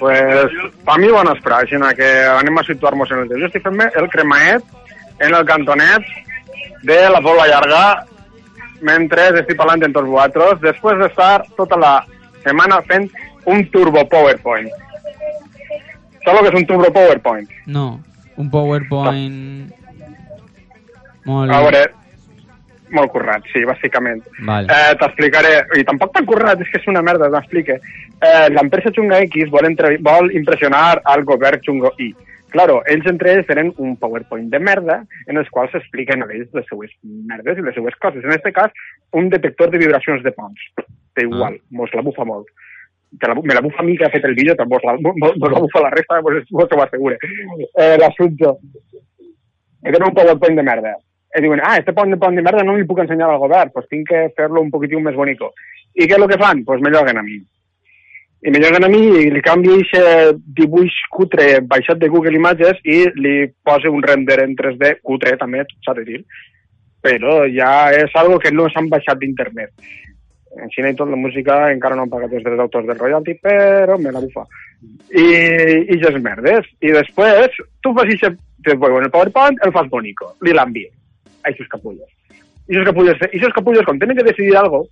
Pues, pa mi bona fra, així que anem a situar-nos en el temps. Jo estic fent el cremaet en el cantonet de la Pobla Llarga mentre estic parlant amb tots vosaltres després d'estar tota la setmana fent un turbo PowerPoint. Saps el que és un turbo PowerPoint? No, un PowerPoint... Molt... A veure, molt currat, sí, bàsicament. Vale. Eh, T'explicaré, i tampoc tan currat, és que és una merda, t'explique. Eh, L'empresa Chunga X vol, entre, vol impressionar al govern Chungo Y. Claro, ells entre ells tenen un PowerPoint de merda en els quals s'expliquen a ells les seues merdes i les seues coses. En aquest cas, un detector de vibracions de ponts. Té igual, mos la bufa molt. Te la, me la bufa a mi que ha fet el vídeo, mos la, mos, mos la bufa la resta, pues, mos ho assegure. Eh, L'assumpte. Tenen un PowerPoint de merda. I diuen, ah, este PowerPoint de merda no li puc ensenyar al govern, pues tinc que fer-lo un poquitiu més bonico. I què és el que fan? Pues me lloguen a mi. i me lleguen a mi i li canvio aquest dibuix cutre baixat de Google Images i li poso un render en 3D cutre també, s'ha de dir. Però ja és algo que no s'han baixat d'internet. En Xina i tot la música encara no han pagat els drets d'autors del royalty, però me la bufa. I, i ja és merdes. I després, tu fas después, en el PowerPoint el fas bonico, li l'envia a aquests capullos. I esos capullos, esos capullos, quan tenen que decidir algo,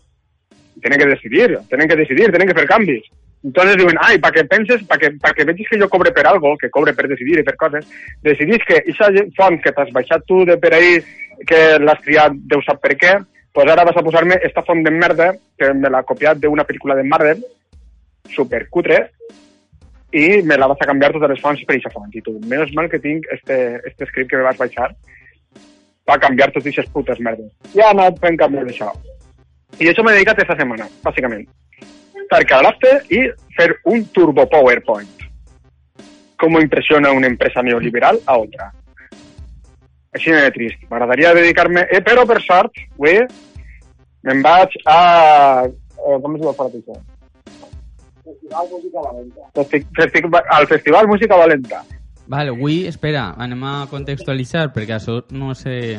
tienen que decidir, tienen que decidir, tienen que fer canvis. Entonces diuen, ai, que penses, pa que vegis que jo cobre per algo, que cobre per decidir i per coses, decidis que aquesta font que t'has baixat tu de per ahí, que l'has triat, Déu sap per què, pues ara vas a posar-me esta font de merda, que me l'ha copiat d'una pel·lícula de Marvel, super cutre, i me la vas a canviar totes les fonts per aquesta font. I tu, menys mal que tinc este, este script que me vas baixar per canviar totes aquestes putes merdes. I ha anat fent canvis d'això. I això m'he dedicat aquesta setmana, bàsicament quedar-te i fer un turbo PowerPoint. Com impressiona una empresa neoliberal a otra. Així de trist. M'agradaria dedicar-me... Eh, però, per sort, avui me'n vaig a... Eh, com es diu el fora això? Festival Música Valenta. Al Festival Música Valenta. Vale, avui, espera, anem a contextualitzar, perquè això no sé...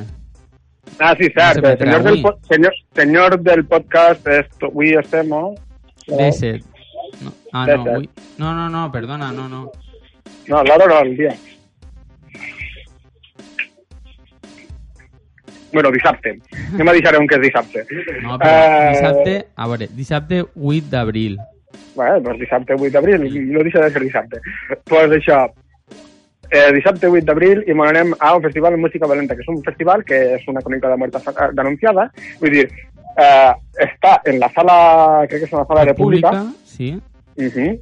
Ah, sí, cert. No se senyor, del, po- senyor, senyor del podcast, esto, avui estem, no? Deset. No. Ah, no, avui... No, no, no, perdona, no, no. No, l'hora no, el dia. Bueno, dissabte. Anem a deixar on que és dissabte. No, però dissabte... A veure, dissabte 8 d'abril. Bueno, doncs dissabte 8 d'abril, no deixa de ser dissabte. Pues això, eh, dissabte 8 d'abril i m'anem a un festival de música valenta, que és un festival que és una crònica de fa- denunciada. Vull dir, eh, està en la sala, crec que és una sala de pública, Sí. uh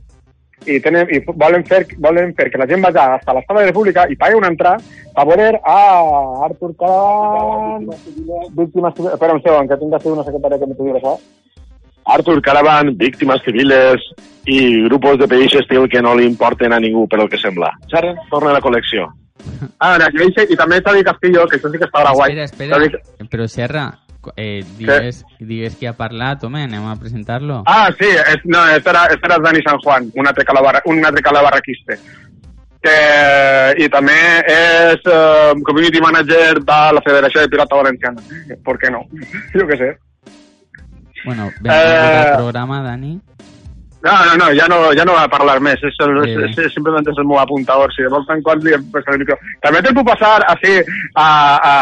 i, tenen, i volen, fer, volen fer que la gent vagi a la sala de pública i pagui una entrada a veure a Artur Caravan, víctimes... civil- Espera un segon, que tinc que ser una secretària que me digui això. Artur Caravan, víctimes civiles i grupos de país estil que no li importen a ningú, per el que sembla. Sara, torna a la col·lecció. Ah, en aquell, i també Xavi Castillo, que això sí que estarà guai. Espera, Xavi- espera. Però Serra, eh, digues, digues qui ha parlat, home, anem a presentar-lo. Ah, sí, es, no, este era, era Dani San Juan, un altre, calabarra, un altre calabarraquiste. Que, I també és eh, community manager de la Federació de Pilota Valenciana. Per què no? Jo què sé. Bueno, benvingut Eh, al programa, Dani. No, no, no, ja no, ja no va a parlar més. És, Bé, bé. és, és, simplement és el meu apuntador. Si de volta en quan li em passa el micro. També te'l puc passar així a, a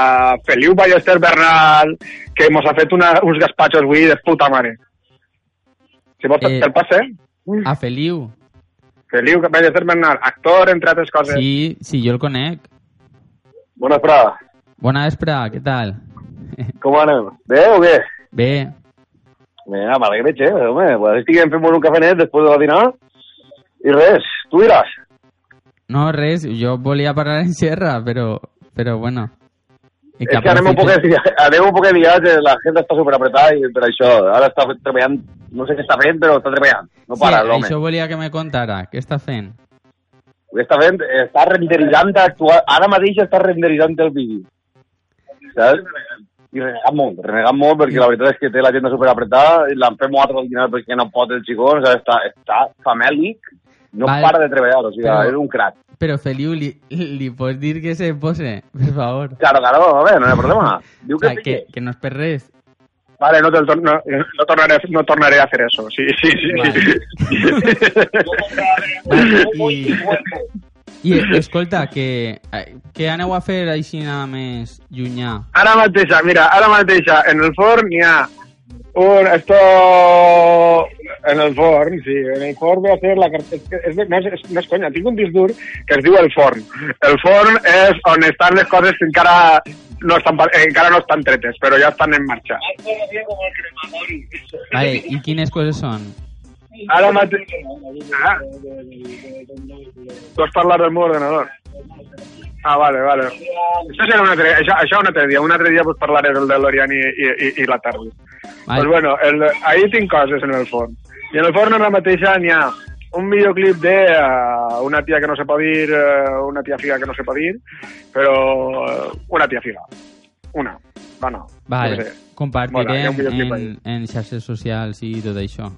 Feliu Ballester Bernal, que mos ha fet una, uns gaspatxos avui de puta mare. Si vols, Eh, te'l passe? A Feliu. Feliu Ballester Bernal, actor, entre altres coses. Sí, sí, jo el conec. Bona vesprada. Bona vesprada, què tal? Com anem? Bé o què? Bé. Mira, m'alegre, che, home. Pues estiguem fent un cafenet després de la dinar i res, tu diràs. No, res, jo volia parlar en Serra, però, però bueno. És que anem un poc anem un poc de viatge, la gent està superapretada i per això, ara està treballant, no sé què està fent, però està treballant, no para sí, l'home. això volia que me contara. Què està fent? Què està fent? Està renderitzant actual... Ara mateix està renderitzant el vídeo. Saps? I renegant molt, renegant molt perquè la veritat és que té l'agenda superapretada i l'han fet molt al perquè no pot el xicó, o sigui, està, està famèlic, no Vale. para de treballar, o sigui, Però- és un crac. Però Feliu, li, li pots dir que se pose, per favor? Claro, claro, a ver, no hi ha problema. Diu O sea, que, que no per res. Vale, no, te- no, no, tornaré, no tornaré a hacer eso. Sí, sí, sí. Vale, I, escolta, que, eh, que aneu a fer així nada més llunyà? Ara mateixa, mira, ara mateixa, en el forn hi ha un... Esto... En el forn, sí, en el forn voy a hacer la que es, no, és, no és conya, tinc un disc dur que es diu el forn. El forn és on estan les coses que encara no estan, encara no estan tretes, però ja estan en marxa. Vale, i quines coses són? Ara mateix... Ah. Tu has parlat del meu ordenador. Ah, vale, vale. Això serà un altre, això, això un altre dia. Un altre dia pues parlaré del DeLorean i, i, i, i la Tardis. Vale. Pues bueno, el, ahí tinc coses en el forn. I en el forn ara mateixa n'hi ha un videoclip de uh, una tia que no se pot dir, uh, una tia figa que no se pot dir, però uh, una tia figa. Una. Bueno, Vale, què sé. Compartirem videoclip en, en xarxes socials i tot això.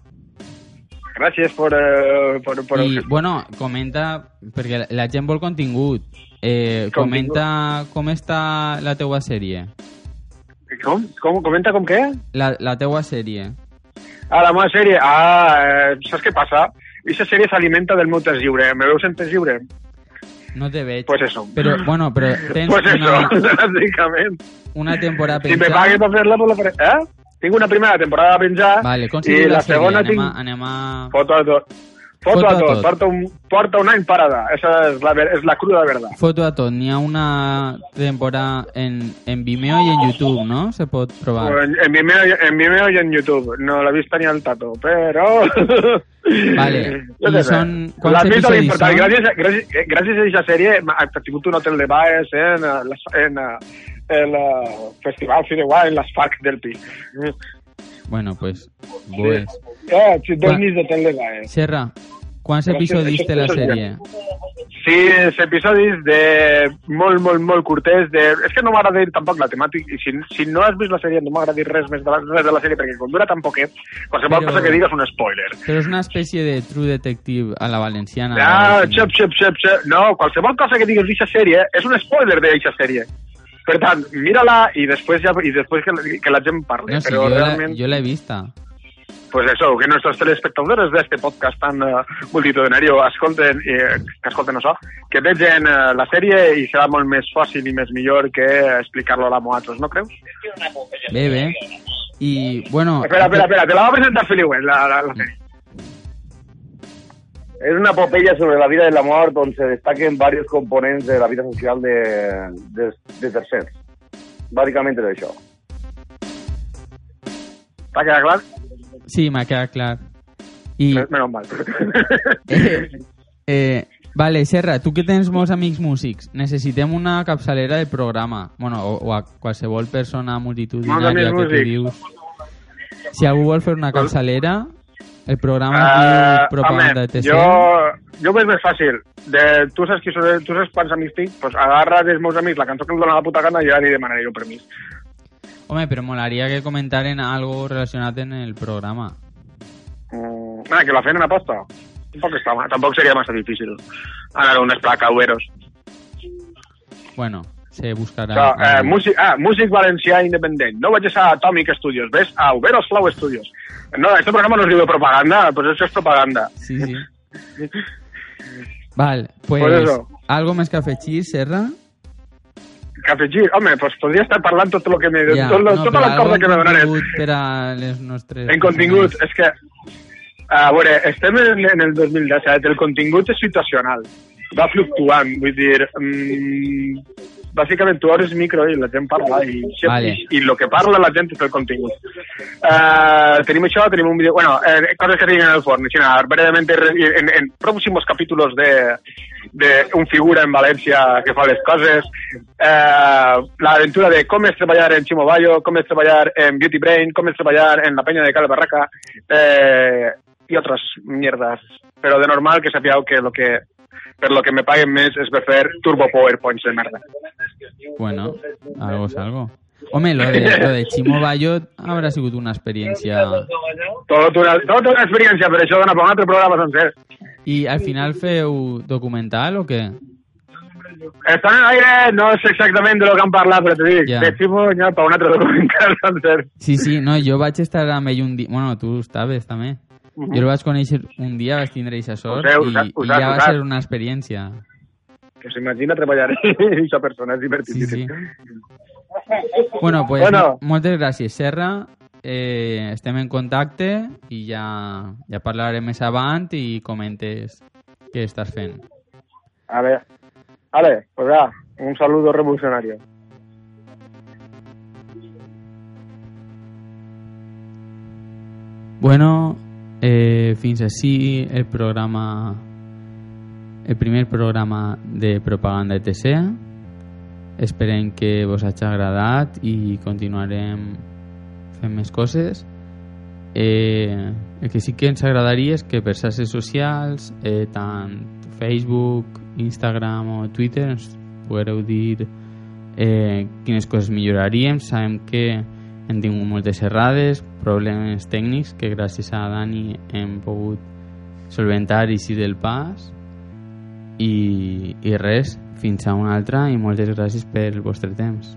Gràcies per... Eh, per, per... I, bueno, comenta, perquè la- gent vol contingut. Eh, Contingut. comenta com està la teua sèrie. Com? com? Comenta com què? La, la teua sèrie. Ah, la meva sèrie? Ah, eh, saps què passa? Aquesta sèrie s'alimenta del meu temps lliure. Me veus en temps lliure? No te veig. Pues eso. Però, bueno, però tens Pues eso, una, bàsicament. una temporada Si me pensada. pagues per fer-la, pues la faré. Eh? Tinc una primera temporada a penjar Vale, i la la segona Anem, tinc... a, anem a... Foto a tot. Foto, Foto a a tot. tot. Porta un, porta un any parada. Esa és la, és la cruda verdad. Foto a tot. N'hi ha una temporada en, en Vimeo i en YouTube, no? Se pot trobar. En, en, Vimeo, en Vimeo i en YouTube. No l'he vist ni al tato, però... Vale. Jo I són... Quants vist episodis l'important. són? Gràcies, a- gràcies, gràcies a aquesta sèrie ha tingut un hotel de baes en, eh, en eh, el eh, Festival Fideuà en les FARC del Pi. Bueno, pues... pues. Eh, sí, dos Quan- nits d'hotel de baes. Serra, quants episodis té la sèrie? Sis episodis de molt, molt, molt curters. De... És que no m'agrada dir tampoc la temàtica. I si, si no has vist la sèrie, no m'agrada dir res més de la, res de la sèrie, perquè com dura tan poquet, qualsevol Però- cosa que digues és un spoiler. Però és una espècie de True Detective a la valenciana. Ah, final. xep, xep, xep, xep. No, qualsevol cosa que digues d'aquesta sèrie és un spoiler d'aquesta sèrie. Per tant, mira-la i després, ja, i després que, que la gent parli. No, sí, però jo la- jo l'he vista. pues eso, que nuestros telespectadores de este podcast tan uh, multitudinario escolten, eh, que escolten això, que vegin uh, la sèrie i serà molt més fàcil i més millor que explicar-lo a nosaltres, no creus? Bé, bé. I, bueno... Espera, espera, espera, te la va a presentar Feliu, la, la, la sèrie. Es una epopeya sobre la vida y la muerte donde se destaquen varios componentes de la vida social de, de, de tercers. Bàsicament és això. T'ha quedat clar? Sí, m'ha quedat clar. I, Menos mal. eh, eh, vale, Serra, tu que tens molts amics músics, necessitem una capçalera del programa. Bueno, o, o a qualsevol persona multitudinària que tu dius. Si algú vol fer una capçalera, el programa Uh, Propaganda home, ETC. jo, jo ho veig més fàcil. De, tu saps qui són, tu saps quants amics tinc? Pues agarra dels meus amics la cançó que em dóna la puta gana i ja li demanaré jo permís. Home, però molaria que comentaren algo relacionat en el programa. Mm, ah, que la feien a posta. Tampoc, està, ma- tampoc seria massa difícil. Anar a unes placaueros. Bueno, se buscarà... So, eh, músic, ah, músic valencià independent. No vaig a Atomic Studios, ves? A Uberos Flow Studios. No, este programa no es diu de propaganda, pues eso es propaganda. Sí, sí. Val, pues, Pues eso. algo més que afegir, Serra? Cafegir, home, pues podria estar parlant tot el que me... Ja, tot, lo, no, tota però la en que me donaré. Per a les nostres... En contingut, és que... A veure, estem en, en el 2017, el contingut és situacional, va fluctuant, vull dir... Mm, bàsicament tu obres micro i la gent parla i, Vale. i, i el que parla la gent és el contingut. Uh, tenim això, tenim un vídeo... Bueno, eh, coses que tenim en el forn. Així, en, en próximos capítulos de, de un figura en València que fa les coses, eh, l'aventura de com és treballar en Chimo Bayo, com és treballar en Beauty Brain, com és treballar en la penya de Cal Barraca, eh, i altres mierdas. Però de normal que sapigueu que lo que per lo que me paguen més és per fer turbo powerpoints de merda. Bueno, algo es algo. Home, lo de, lo de Chimo Bayo habrà sigut una experiència... Tot una, tot una experiència, per això dona per un altre programa sencer. I al final feu documental o què? Està en l'aire, no sé exactament de lo que han parlat, però te dic, Ja. de Chimo n'hi ha per un altre documental sencer. Sí, sí, no, jo vaig estar amb ell un dia... Bueno, tu estaves també. Mhm. Jo el vaig conèixer un dia, vaig tindre aquesta sort sé, ho i, ja ho va ser una experiència. Que s'imagina treballar amb aquesta persona, és divertit. Sí, sí. Bueno, pues Bueno. moltes gràcies, Serra. Eh, estem en contacte i ja, ja parlarem més avant i comentes què estàs fent. A ver, vale, pues ya, un saludo revolucionario. Bueno, eh, fins així el programa el primer programa de propaganda ETC esperem que vos hagi agradat i continuarem fent més coses. Eh, el que sí que ens agradaria és que per xarxes socials eh, tant Facebook, Instagram o Twitter ens poguereu dir eh, quines coses milloraríem. Sabem que hem tingut moltes errades, problemes tècnics que gràcies a Dani hem pogut solventar i del pas i, i res, fins a una altra i moltes gràcies pel vostre temps.